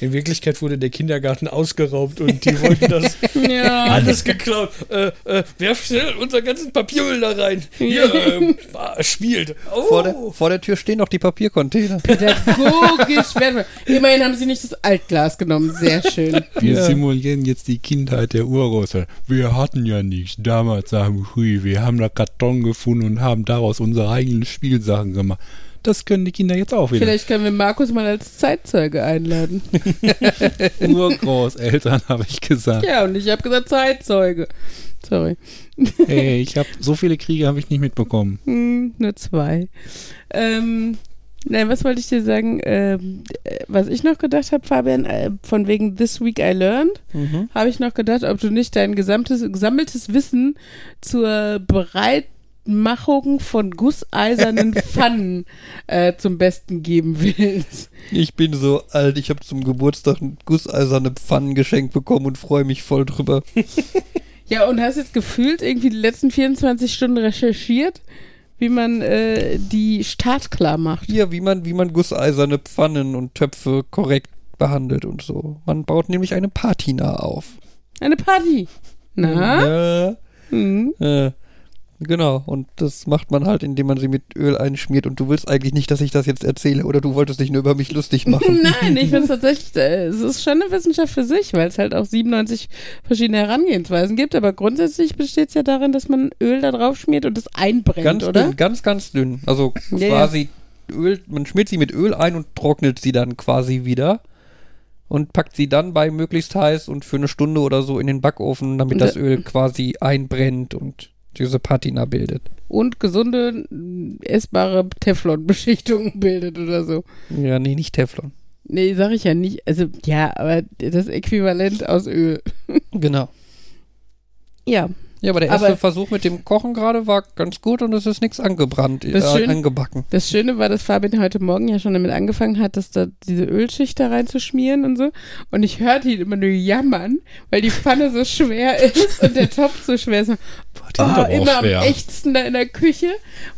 S4: In Wirklichkeit wurde der Kindergarten ausgeraubt und die wollten das
S3: Ja,
S4: alles geklaut. Äh, äh, werf schnell unseren ganzen Papiermüll da rein. Hier, ähm, spielt. Oh.
S1: Vor, der, vor der Tür stehen noch die Papiercontainer.
S3: pädagogisch wertvoll. Immerhin haben sie nicht das Altglas genommen. Sehr schön.
S2: Wir
S1: Ja.
S2: simulieren jetzt die Kindheit der Urgroßeltern. Wir hatten ja nichts. Damals sagen wir, hui, wir haben da Karton gefunden und haben daraus unsere eigenen Spielsachen gemacht. Das können die Kinder jetzt auch wieder.
S3: Vielleicht können wir Markus mal als Zeitzeuge einladen.
S2: Urgroßeltern, habe ich gesagt.
S3: Ja, und ich habe gesagt Zeitzeuge. Sorry.
S2: Hey, ich habe so viele Kriege habe ich nicht mitbekommen.
S3: Hm, nur zwei. Ähm, nein, was wollte ich dir sagen? Ähm, äh, was ich noch gedacht habe, Fabian, äh, von wegen This Week I Learned,
S1: Mhm.
S3: habe ich noch gedacht, ob du nicht dein gesamtes, gesammeltes Wissen zur Bereitmachung von gusseisernen Pfannen äh, zum Besten geben willst.
S1: Ich bin so alt, ich habe zum Geburtstag ein gusseiserne Pfannen geschenkt bekommen und freue mich voll drüber.
S3: Ja, und hast jetzt gefühlt irgendwie die letzten 24 Stunden recherchiert, wie man äh, die startklar macht.
S1: Hier, wie man, wie man gusseiserne Pfannen und Töpfe korrekt behandelt und so. Man baut nämlich eine Patina auf.
S3: Eine Party. Na?
S1: Ja,
S3: Hm.
S1: äh, genau. Und das macht man halt, indem man sie mit Öl einschmiert. Und du willst eigentlich nicht, dass ich das jetzt erzähle, oder du wolltest dich nur über mich lustig machen.
S3: Nein, ich finde es tatsächlich, äh, es ist schon eine Wissenschaft für sich, weil es halt auch 97 verschiedene Herangehensweisen gibt. Aber grundsätzlich besteht es ja darin, dass man Öl da drauf schmiert und es einbrennt,
S1: ganz
S3: oder?
S1: dünn, ganz, ganz dünn. Also
S3: Ja, ja.
S1: quasi Öl, man schmiert sie mit Öl ein und trocknet sie dann quasi wieder. Und packt sie dann bei möglichst heiß und für eine Stunde oder so in den Backofen, damit das
S3: da-
S1: Öl quasi einbrennt und diese Patina bildet.
S3: Und gesunde, essbare Teflon-Beschichtung bildet oder so.
S1: Ja, nee, nicht Teflon.
S3: Nee, sag ich ja nicht. Also, ja, aber das Äquivalent aus Öl.
S1: Genau.
S3: Ja,
S1: Ja, aber der erste
S3: Aber-
S1: Versuch mit dem Kochen gerade war ganz gut und es ist nichts angebrannt, äh,
S3: Das ist schön.
S1: angebacken.
S3: Das Schöne war, dass Fabian heute Morgen ja schon damit angefangen hat, dass da diese Ölschicht da reinzuschmieren und so. Und ich hörte ihn immer nur jammern, weil die Pfanne so schwer ist und der Topf so schwer ist.
S2: Die sind
S3: Oh,
S2: aber auch
S3: immer
S2: schwer.
S3: am ächzen da in der Küche,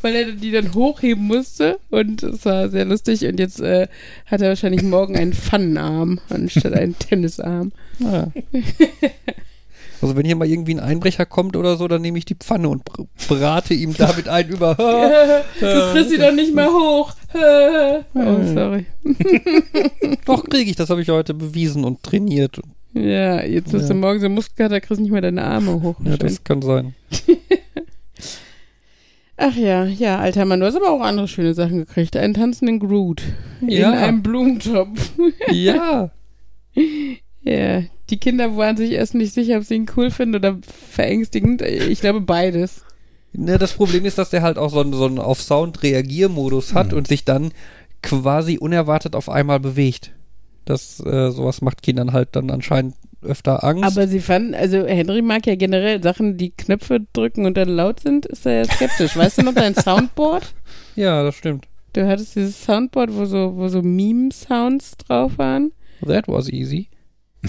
S3: weil er die dann hochheben musste. Und es war sehr lustig. Und jetzt äh, hat er wahrscheinlich morgen einen Pfannenarm anstatt einen Tennisarm.
S1: Ja. Also wenn hier mal irgendwie ein Einbrecher kommt oder so, dann nehme ich die Pfanne und br- brate ihm damit ein über.
S3: du kriegst sie doch nicht mehr hoch. oh, sorry.
S1: Doch kriege ich, das habe ich heute bewiesen und trainiert.
S3: Ja, jetzt hast
S1: Ja.
S3: du morgen so Muskelkater, kriegst nicht mehr deine Arme hoch.
S1: Ja, das kann sein.
S3: Ach ja, ja, alter Mann, du hast aber auch andere schöne Sachen gekriegt. Einen tanzenden Groot
S1: Ja.
S3: in einem Blumentopf.
S1: Ja.
S3: Ja, die Kinder waren sich erst nicht sicher, ob sie ihn cool finden oder verängstigend. Ich glaube beides.
S1: Ne, das Problem ist, dass der halt auch so einen, so einen auf Sound Reagiermodus hat und sich dann quasi unerwartet auf einmal bewegt. Das äh, sowas macht Kindern halt dann anscheinend öfter Angst.
S3: Aber sie fanden, also Henry mag ja generell Sachen, die Knöpfe drücken und dann laut sind, ist er ja skeptisch. weißt du noch dein Soundboard?
S1: ja, das stimmt.
S3: Du hattest dieses Soundboard, wo so, wo so Meme-Sounds drauf waren.
S1: That was easy.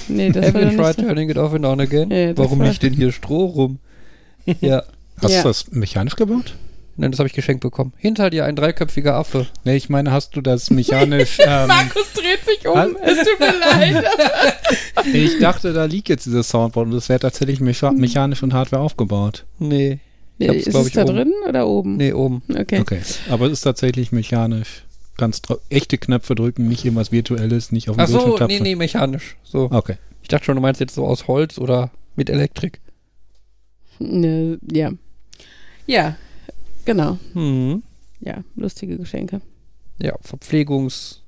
S3: Nee, das
S1: Have
S3: war
S1: you tried
S3: nicht so.
S1: turning it off and on again?
S3: Ja,
S1: Warum
S3: war-
S1: liegt denn hier Stroh rum? ja.
S2: Hast
S3: Ja.
S2: du das mechanisch gebaut?
S1: Nein, das habe ich geschenkt bekommen. Hinter dir ein dreiköpfiger Affe.
S2: Nee, ich meine, hast du das mechanisch. ähm,
S3: Markus dreht sich um. Es tut mir leid.
S2: ich dachte, da liegt jetzt dieses Soundboard und das wäre tatsächlich mecha mechanisch und Hardware aufgebaut.
S1: Nee. Ich hab's,
S3: ist es
S1: ich,
S3: da
S1: oben.
S3: drin oder oben?
S1: Nee, oben.
S3: Okay.
S2: Okay. Aber es ist tatsächlich mechanisch. Kannst dra- echte Knöpfe drücken, nicht irgendwas Virtuelles, nicht auf den
S1: Ach so,
S2: Bildschirm
S1: nee, nee, mechanisch. So.
S2: Okay.
S1: Ich dachte schon, du meinst jetzt so aus Holz oder mit Elektrik.
S3: Ne, ja. Ja, genau.
S1: Hm.
S3: Ja, lustige Geschenke.
S1: Ja, Verpflegungs...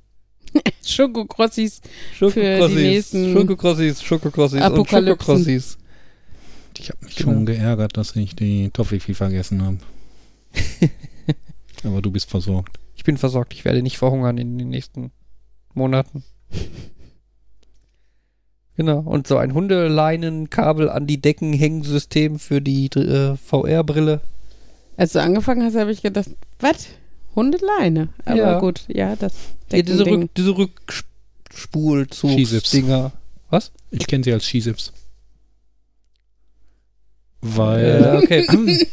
S3: Schokokrossis. Für die
S1: Schokokrossis,
S3: nächsten
S1: Schokokrossis, Schokokrossis und
S3: Apokalypsen.
S2: Ich
S1: Schokokrossis.
S2: habe mich
S1: Genau.
S2: schon geärgert, dass ich die Toffifee vergessen habe. Aber du bist versorgt.
S1: Ich bin versorgt, ich werde nicht verhungern in den nächsten Monaten. Genau, und so ein Hundeleinenkabel an die Decken Hängsystem für die äh, VR-Brille.
S3: Als du angefangen hast, habe ich gedacht, was? Hundeleine. Aber
S1: Ja.
S3: gut, ja, das
S1: Ja, diese. Rück, diese
S2: Skisips.
S1: Rückspulzugsdinger. Was?
S2: Ich kenne sie als Skisips. Weil,
S1: Ja, okay.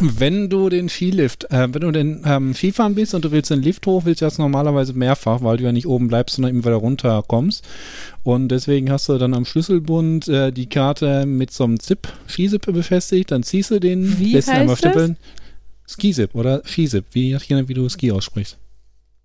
S2: wenn du den Skilift, äh, wenn du den ähm, Skifahren bist und du willst den Lift hoch, willst du das normalerweise mehrfach, weil du ja nicht oben bleibst, sondern immer wieder runterkommst. Und deswegen hast du dann am Schlüsselbund äh, die Karte mit so einem Zip, Skisip befestigt, dann ziehst du den,
S3: Wie
S2: lässt ihn einmal stippeln. Skisip oder Skisip, wie, wie du Ski aussprichst.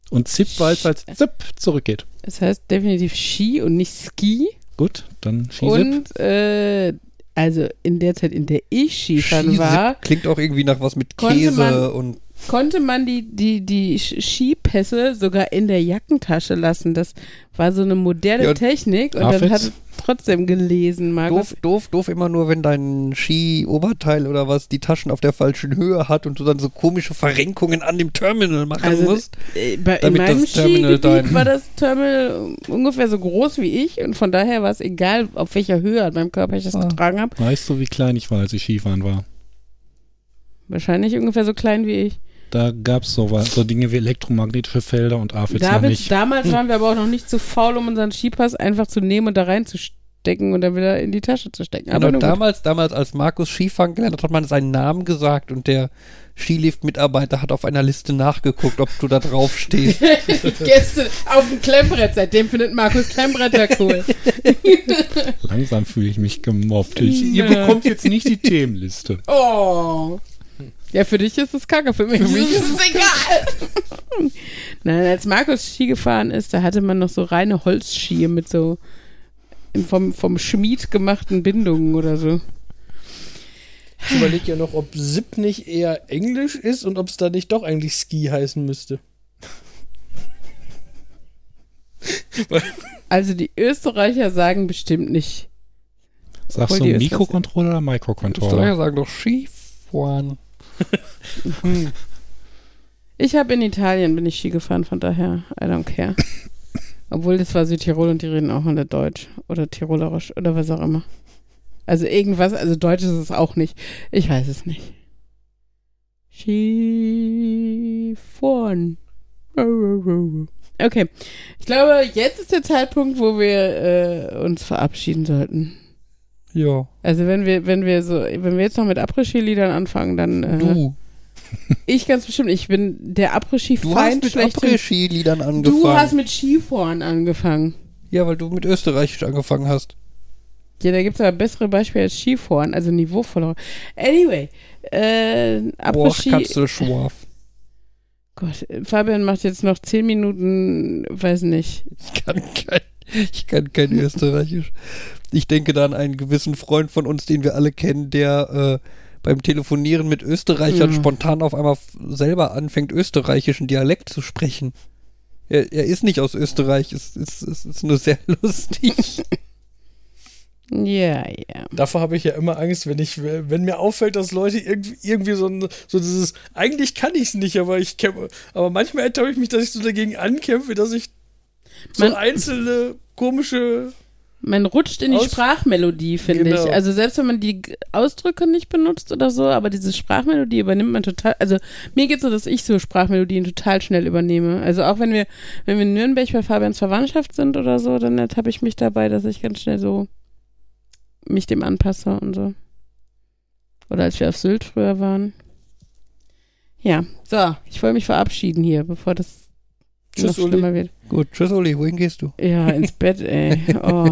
S2: Und Zip, weil es als Zip zurückgeht.
S3: Das heißt definitiv Ski und nicht Ski.
S2: Gut, dann Skisip.
S3: Und äh, also in der Zeit, in der ich Skifahren
S1: Skisip
S3: war,
S1: Klingt auch irgendwie nach was mit Käse
S3: man-
S1: und
S3: konnte man die, die, die Skipässe sogar in der Jackentasche lassen. Das war so eine moderne
S1: Ja,
S3: Technik und
S2: Darf
S3: dann hat es trotzdem gelesen, Markus.
S1: doof, doof, doof immer nur, wenn dein Ski-Oberteil oder was die Taschen auf der falschen Höhe hat und du dann so komische Verrenkungen an dem Terminal machen
S3: Also,
S1: musst.
S3: Äh, Bei, in
S1: Damit
S3: meinem
S1: das Terminal
S3: Skigebiet
S1: dein-
S3: war das Terminal ungefähr so groß wie ich und von daher war es egal, auf welcher Höhe an meinem Körper ich das
S1: Ah.
S3: getragen habe.
S2: Weißt du, wie klein ich war, als ich Skifahren war?
S3: Wahrscheinlich ungefähr so klein wie ich.
S2: Da gab es so, was- so Dinge wie elektromagnetische Felder und AFIS
S3: David,
S2: nicht.
S3: damals waren wir aber auch noch nicht zu faul, um unseren Skipass einfach zu nehmen und da reinzustecken und dann wieder in die Tasche zu stecken. Aber
S1: Genau,
S3: nun gut.
S1: damals, damals, als Markus Skifahren gelernt hat, hat man seinen Namen gesagt und der Skilift-Mitarbeiter hat auf einer Liste nachgeguckt, ob du da drauf stehst.
S3: Gäste auf dem Klemmbrett. Seitdem findet Markus Klemmbretter cool.
S2: Langsam fühle ich mich gemobbt. Ich, ihr bekommt jetzt nicht die Themenliste.
S3: Oh. Ja, für dich ist es kacke, für mich,
S1: mich
S3: ist es egal. Nein, als Markus Ski gefahren ist, da hatte man noch so reine Holzski mit so vom, vom Schmied gemachten Bindungen oder so.
S4: Ich überlege ja noch, ob Zip nicht eher Englisch ist und ob es da nicht doch eigentlich Ski heißen müsste.
S3: Also die Österreicher sagen bestimmt nicht.
S2: Sagst du
S3: die
S2: Mikrocontroller oder
S1: Österreicher
S2: Microcontroller?
S1: sagen doch Skifahren.
S3: Ich habe in Italien bin ich Ski gefahren, von daher I don't care. Obwohl das war Südtirol und die reden auch alle Deutsch oder Tirolerisch oder was auch immer. Also irgendwas, also Deutsch ist es auch nicht. Ich weiß es nicht. Skifahren. Okay. Ich glaube, jetzt ist der Zeitpunkt, wo wir äh, uns verabschieden sollten.
S1: Ja.
S3: Also wenn wir, wenn wir so, wenn wir jetzt noch mit Après-Ski-Liedern anfangen, dann äh,
S1: Du.
S3: ich ganz bestimmt, ich bin der
S1: Du hast
S3: Après-Ski-Feind
S1: mit. Après-Ski-Liedern angefangen.
S3: Du hast mit Skifahren angefangen.
S1: ja, weil du mit Österreichisch angefangen hast.
S3: Ja, da gibt es aber bessere Beispiele als Skifahren, also niveauvoller. Anyway, äh, Après-Ski.
S1: Katzelschwarf.
S3: Gott, Fabian macht jetzt noch zehn Minuten, weiß nicht.
S1: Ich kann kein, ich kann kein Österreichisch. Ich denke da an einen gewissen Freund von uns, den wir alle kennen, der äh, beim Telefonieren mit Österreichern
S3: Mhm.
S1: spontan auf einmal selber anfängt, österreichischen Dialekt zu sprechen. Er, er ist nicht aus Österreich, es ist, es ist nur sehr lustig.
S3: Ja, ja.
S4: Davor habe ich ja immer Angst, wenn ich, wenn mir auffällt, dass Leute irgendwie, irgendwie so, ein, so dieses, eigentlich kann ich es nicht, aber ich kämpfe, aber manchmal ertappe ich mich, dass ich so dagegen ankämpfe, dass ich so
S3: Man-
S4: einzelne komische,
S3: Man rutscht in die
S4: Aus-
S3: Sprachmelodie, finde
S4: Genau.
S3: ich. Also selbst wenn man die Ausdrücke nicht benutzt oder so, aber diese Sprachmelodie übernimmt man total. Also mir geht so, dass ich so Sprachmelodien total schnell übernehme. Also auch wenn wir, wenn wir in Nürnberg bei Fabians Verwandtschaft sind oder so, dann ertappe ich mich dabei, dass ich ganz schnell so mich dem anpasse und so. Oder als wir auf Sylt früher waren. Ja, so, ich wollte mich verabschieden hier, bevor das
S4: Tschüss,
S3: noch
S4: Uli.
S3: schlimmer wird.
S1: Gut, tschüss Uli, wohin gehst du?
S3: Ja, ins Bett, ey. Oh,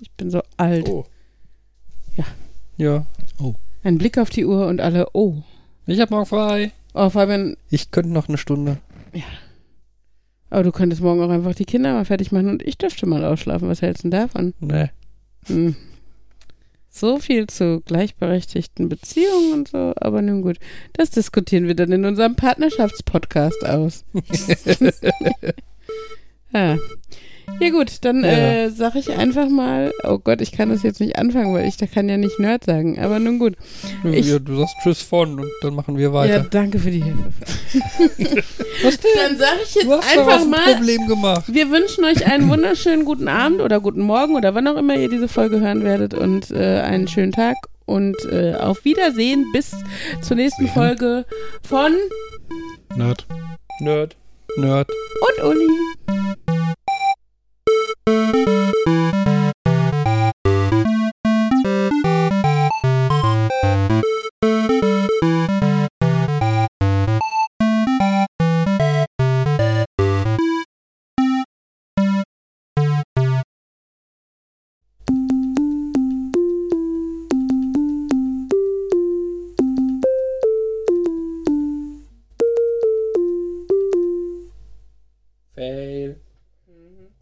S3: ich bin so alt.
S4: Oh.
S1: Ja,
S3: Ein Blick auf die Uhr und alle, oh.
S1: ich hab morgen frei.
S3: Oh, Fabian,
S1: Ich könnte noch eine Stunde.
S3: aber du könntest morgen auch einfach die Kinder mal fertig machen und ich dürfte mal ausschlafen. Was hältst du denn davon?
S1: Nee.
S3: Hm. So viel zu gleichberechtigten Beziehungen und so, aber nun gut. Das diskutieren wir dann in unserem Partnerschaftspodcast aus. ja. Ja gut, dann
S1: Ja.
S3: äh, sag ich einfach mal, oh Gott, ich kann das jetzt nicht anfangen, weil ich da kann ja nicht Nerd sagen, aber nun gut. Ich-
S1: ja, du sagst Tschüss von und dann machen wir
S3: Ja,
S1: weiter.
S3: danke für die Hilfe.
S1: Was denn?
S3: Dann sage ich jetzt
S1: du hast daraus
S3: einfach
S1: ein
S3: mal,
S1: Problem gemacht.
S3: wir wünschen euch einen wunderschönen guten Abend oder guten Morgen oder wann auch immer ihr diese Folge hören werdet und äh, einen schönen Tag und äh, auf Wiedersehen bis zur nächsten Folge von
S2: Nerd.
S4: Nerd.
S1: Nerd.
S3: und Uli. Thank you.